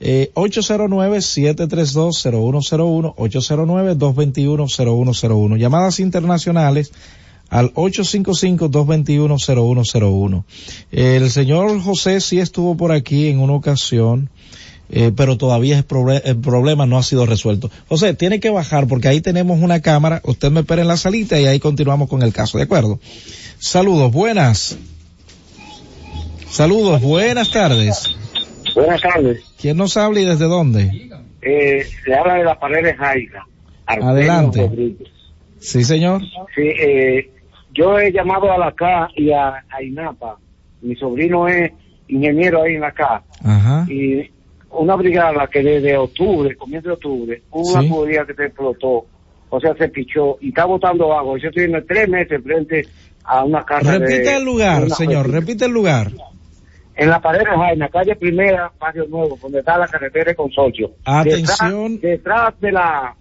Eh, 809-732-0101, 809-221-0101. Llamadas internacionales al 855-221-0101. El señor José sí estuvo por aquí en una ocasión, eh, pero todavía el, proble- el problema no ha sido resuelto. José, tiene que bajar porque ahí tenemos una cámara, usted me espera en la salita y ahí continuamos con el caso, ¿de acuerdo? Saludos, buenas. Saludos, buenas tardes. Buenas tardes. ¿Quién nos habla y desde dónde? Eh, se habla de la pared de Jaiga. Adelante. Rodríguez. Sí, señor. Sí, eh, yo he llamado a la CA y a, a INAPA. Mi sobrino es ingeniero ahí en la CA. Ajá. Y una brigada que desde octubre, comienzo de octubre, hubo una Sí. tubería que se explotó, o sea, se pichó y está botando agua. Yo estoy en tres meses frente a una casa de- Repite el lugar, una señor, repite el lugar. En la pared de Jaina, calle Primera, Barrio Nuevo, donde está la carretera de Consorcio. Atención. Detrás, detrás de la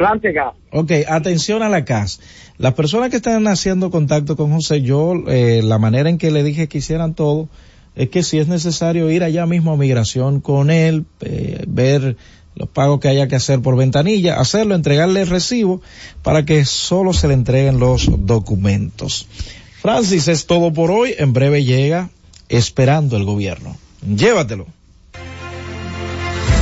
planta de gas. Ok, atención a la CAS. Las personas que están haciendo contacto con José, yo, eh, la manera en que le dije que hicieran todo, es que si es necesario ir allá mismo a migración con él, eh, ver los pagos que haya que hacer por ventanilla, hacerlo, entregarle el recibo para que solo se le entreguen los documentos. Francis, es todo por hoy. En breve llega esperando el gobierno. Llévatelo.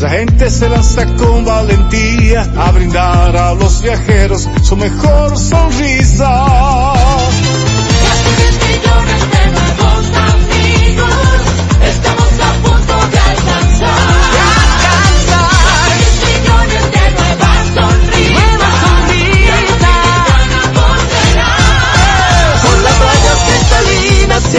Nuestra gente se lanza con valentía a brindar a los viajeros su mejor sonrisa. Casi 10 millones de nuevos amigos, estamos a punto de alcanzar. De alcanzar. 10 millones de nuevas sonrisas. Nuevas sonrisas. Con las playas cristalinas y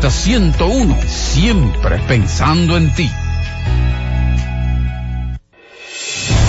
Z101, siempre pensando en ti.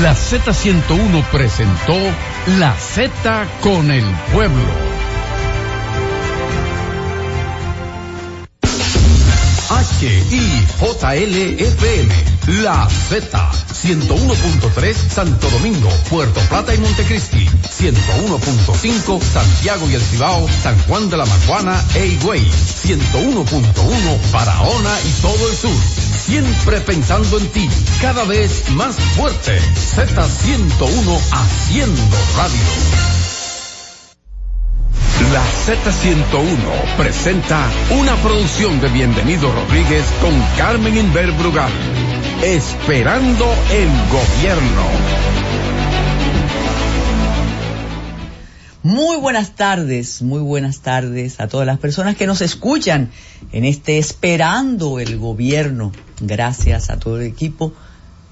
La Z101 presentó La Z con el pueblo. HIJLFM, La Z, 101.3 Santo Domingo, Puerto Plata y Montecristi, 101.5 Santiago y El Cibao, San Juan de la Maguana e Higüey, 101.1 Barahona y todo el sur. Siempre pensando en ti, cada vez más fuerte. Z101 haciendo radio. La Z101 presenta una producción de Bienvenido Rodríguez con Carmen Inver Brugal. Esperando el gobierno. Muy buenas tardes, muy buenas tardes a todas las personas que nos escuchan en este Esperando el Gobierno. Gracias a todo el equipo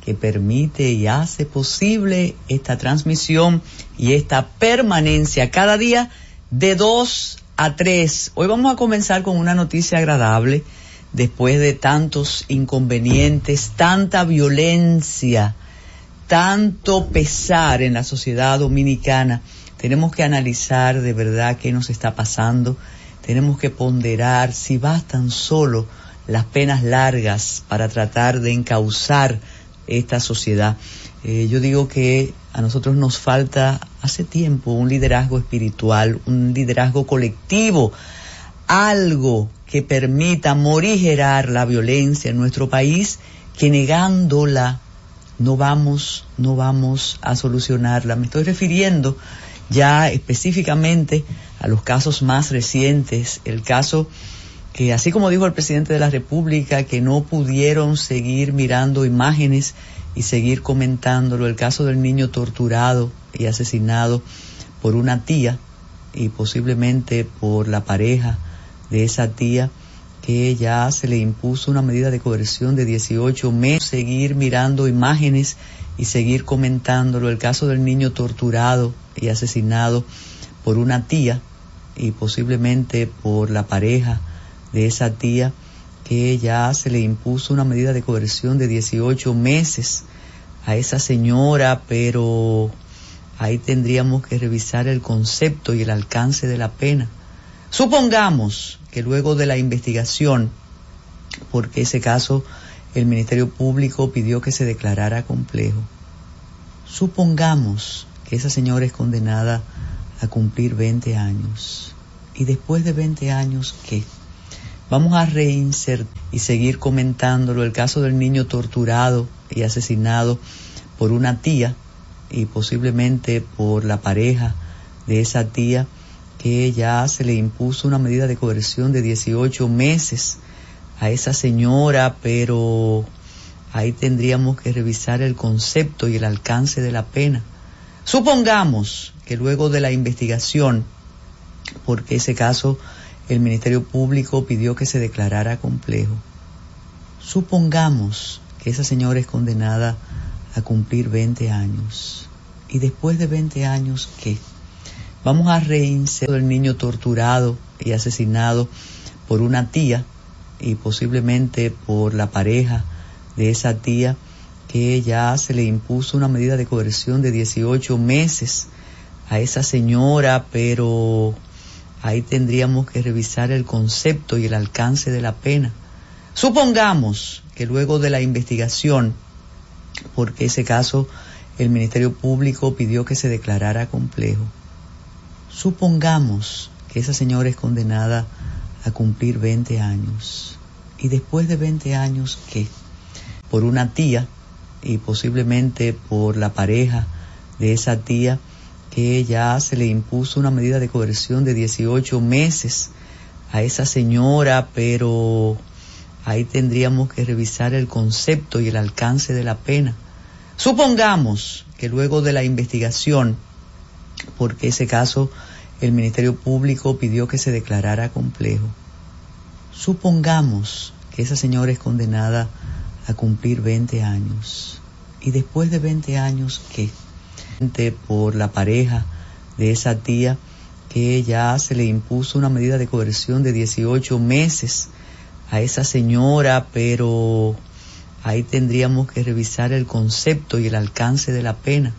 que permite y hace posible esta transmisión y esta permanencia cada día de 2 a 3. Hoy vamos a comenzar con una noticia agradable después de tantos inconvenientes, tanta violencia, tanto pesar en la sociedad dominicana tenemos que analizar de verdad qué nos está pasando, tenemos que ponderar si bastan solo las penas largas para tratar de encauzar esta sociedad. Eh, yo digo que A nosotros nos falta hace tiempo un liderazgo espiritual, un liderazgo colectivo, algo que permita morigerar la violencia en nuestro país, que negándola no vamos, no vamos a solucionarla. Me estoy refiriendo ya específicamente a los casos más recientes, el caso que así como dijo el presidente de la República, que no pudieron seguir mirando imágenes y seguir comentándolo, el caso del niño torturado y asesinado por una tía y posiblemente por la pareja de esa tía, que ya se le impuso una medida de coerción de 18 meses, seguir mirando imágenes y seguir comentándolo, el caso del niño torturado y asesinado por una tía y posiblemente por la pareja de esa tía que ya se le impuso una medida de coerción de 18 meses a esa señora, pero ahí tendríamos que revisar el concepto y el alcance de la pena. Supongamos que luego de la investigación, porque ese caso el Ministerio Público pidió que se declarara complejo, supongamos esa señora es condenada a cumplir 20 años. Y después de 20 años, ¿qué? Vamos a reinsertar y seguir comentándolo el caso del niño torturado y asesinado por una tía y posiblemente por la pareja de esa tía que ya se le impuso una medida de coerción de 18 meses a esa señora, pero ahí tendríamos que revisar el concepto y el alcance de la pena. Supongamos que luego de la investigación, porque ese caso el Ministerio Público pidió que se declarara complejo. Supongamos que esa señora es condenada a cumplir 20 años. Y después de 20 años, ¿qué? Vamos a reinsertar el niño torturado y asesinado por una tía y posiblemente por la pareja de esa tía que ya se le impuso una medida de coerción de 18 meses a esa señora, pero ahí tendríamos que revisar el concepto y el alcance de la pena. Supongamos que luego de la investigación, porque ese caso el Ministerio Público pidió que se declarara complejo, supongamos que esa señora es condenada a cumplir 20 años. Y después de 20 años, ¿qué? Por una tía y posiblemente por la pareja de esa tía que ya se le impuso una medida de coerción de 18 meses a esa señora, pero ahí tendríamos que revisar el concepto y el alcance de la pena. Supongamos que luego de la investigación, porque ese caso el Ministerio Público pidió que se declarara complejo, supongamos que esa señora es condenada a cumplir 20 años. Y después de 20 años, ¿qué? por la pareja de esa tía que ya se le impuso una medida de coerción de 18 meses a esa señora, pero ahí tendríamos que revisar el concepto y el alcance de la pena.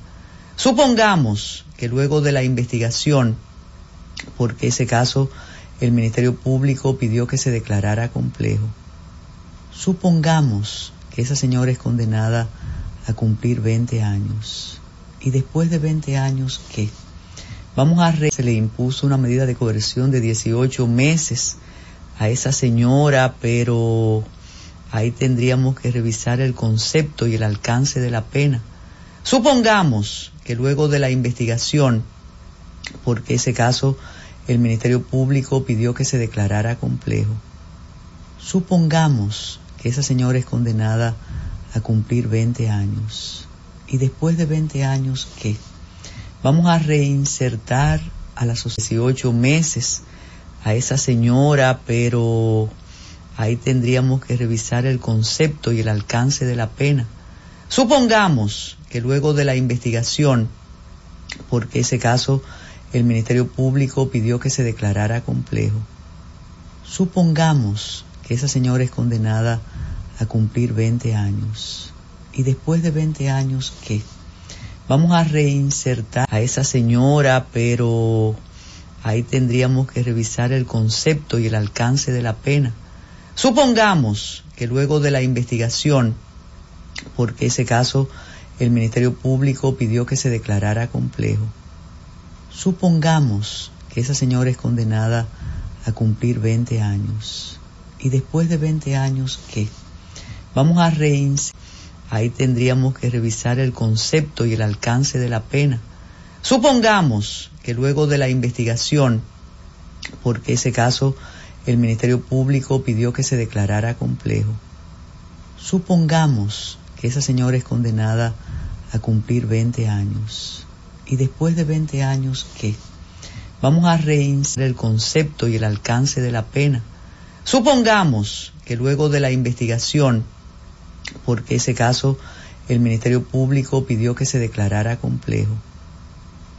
Supongamos que luego de la investigación, porque ese caso el Ministerio Público pidió que se declarara complejo, supongamos que esa señora es condenada a cumplir 20 años y después de 20 años, ¿qué? Vamos a re se le impuso una medida de coerción de 18 meses a esa señora, pero ahí tendríamos que revisar el concepto y el alcance de la pena. Supongamos que luego de la investigación, porque ese caso el Ministerio Público pidió que se declarara complejo, supongamos esa señora es condenada a cumplir 20 años y después de 20 años, ¿qué? Vamos a reinsertar a las 18 meses a esa señora, pero ahí tendríamos que revisar el concepto y el alcance de la pena. Supongamos que luego de la investigación, porque ese caso el Ministerio Público pidió que se declarara complejo, supongamos esa señora es condenada a cumplir 20 años y después de 20 años, ¿qué? Vamos a reinsertar a esa señora, pero ahí tendríamos que revisar el concepto y el alcance de la pena. Supongamos que luego de la investigación, porque ese caso el Ministerio Público pidió que se declarara complejo. Supongamos que esa señora es condenada a cumplir 20 años. Y después de 20 años, ¿qué? Vamos a reiniciar. Ahí tendríamos que revisar el concepto y el alcance de la pena. Supongamos que luego de la investigación, porque ese caso el Ministerio Público pidió que se declarara complejo. Supongamos que esa señora es condenada a cumplir 20 años. Y después de 20 años, ¿qué? Vamos a reiniciar el concepto y el alcance de la pena. Supongamos que luego de la investigación, porque ese caso el Ministerio Público pidió que se declarara complejo.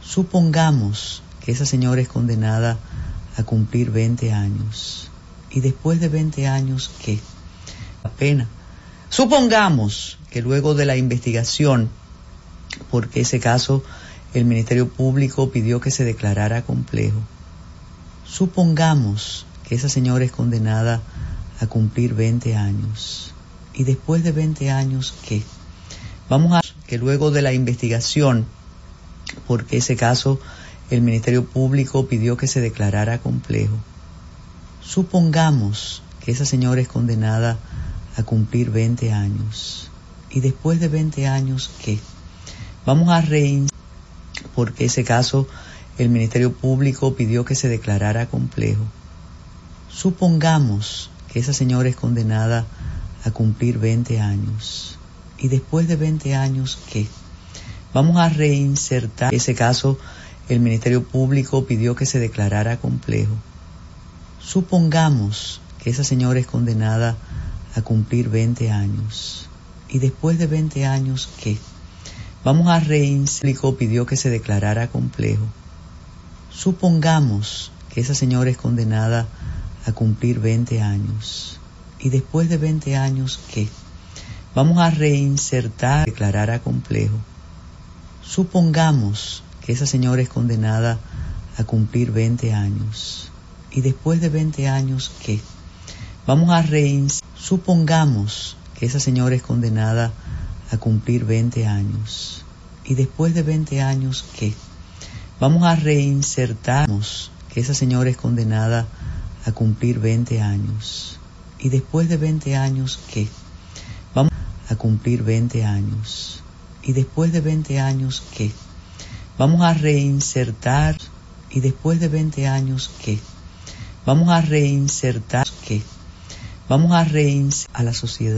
Supongamos que esa señora es condenada a cumplir 20 años. Y después de 20 años, ¿qué? La pena. Supongamos que luego de la investigación, porque ese caso el Ministerio Público pidió que se declarara complejo. Supongamos esa señora es condenada a cumplir 20 años. Y después de 20 años, ¿qué? Vamos a que luego de la investigación, porque ese caso el Ministerio Público pidió que se declarara complejo. Supongamos que esa señora es condenada a cumplir 20 años. Y después de 20 años, ¿qué? Vamos a reiniciar, porque ese caso el Ministerio Público pidió que se declarara complejo. Supongamos que esa señora es condenada a cumplir 20 años. Y después de 20 años, ¿qué? Vamos a reinsertar ese caso el Ministerio Público pidió que se declarara complejo. Supongamos que esa señora es condenada a cumplir 20 años. Y después de 20 años, ¿qué? Vamos a reinsertar. pidió que se declarara complejo. Supongamos que esa señora es condenada a cumplir 20 años. Y después de 20 años, ¿qué? Vamos a reinsertar, declarara complejo. Supongamos que esa señora es condenada a cumplir 20 años. Y después de 20 años, ¿qué? Vamos a reinsertar. Supongamos que esa señora es condenada a cumplir 20 años. Y después de 20 años, ¿qué? Vamos a reinsertarnos que esa señora es condenada a cumplir 20 años. Y después de 20 años, ¿qué? Vamos a cumplir 20 años. Y después de 20 años, ¿qué? Vamos a reinsertar y después de 20 años, ¿qué? Vamos a reinsertar, ¿qué? Vamos a reinsertar a la sociedad.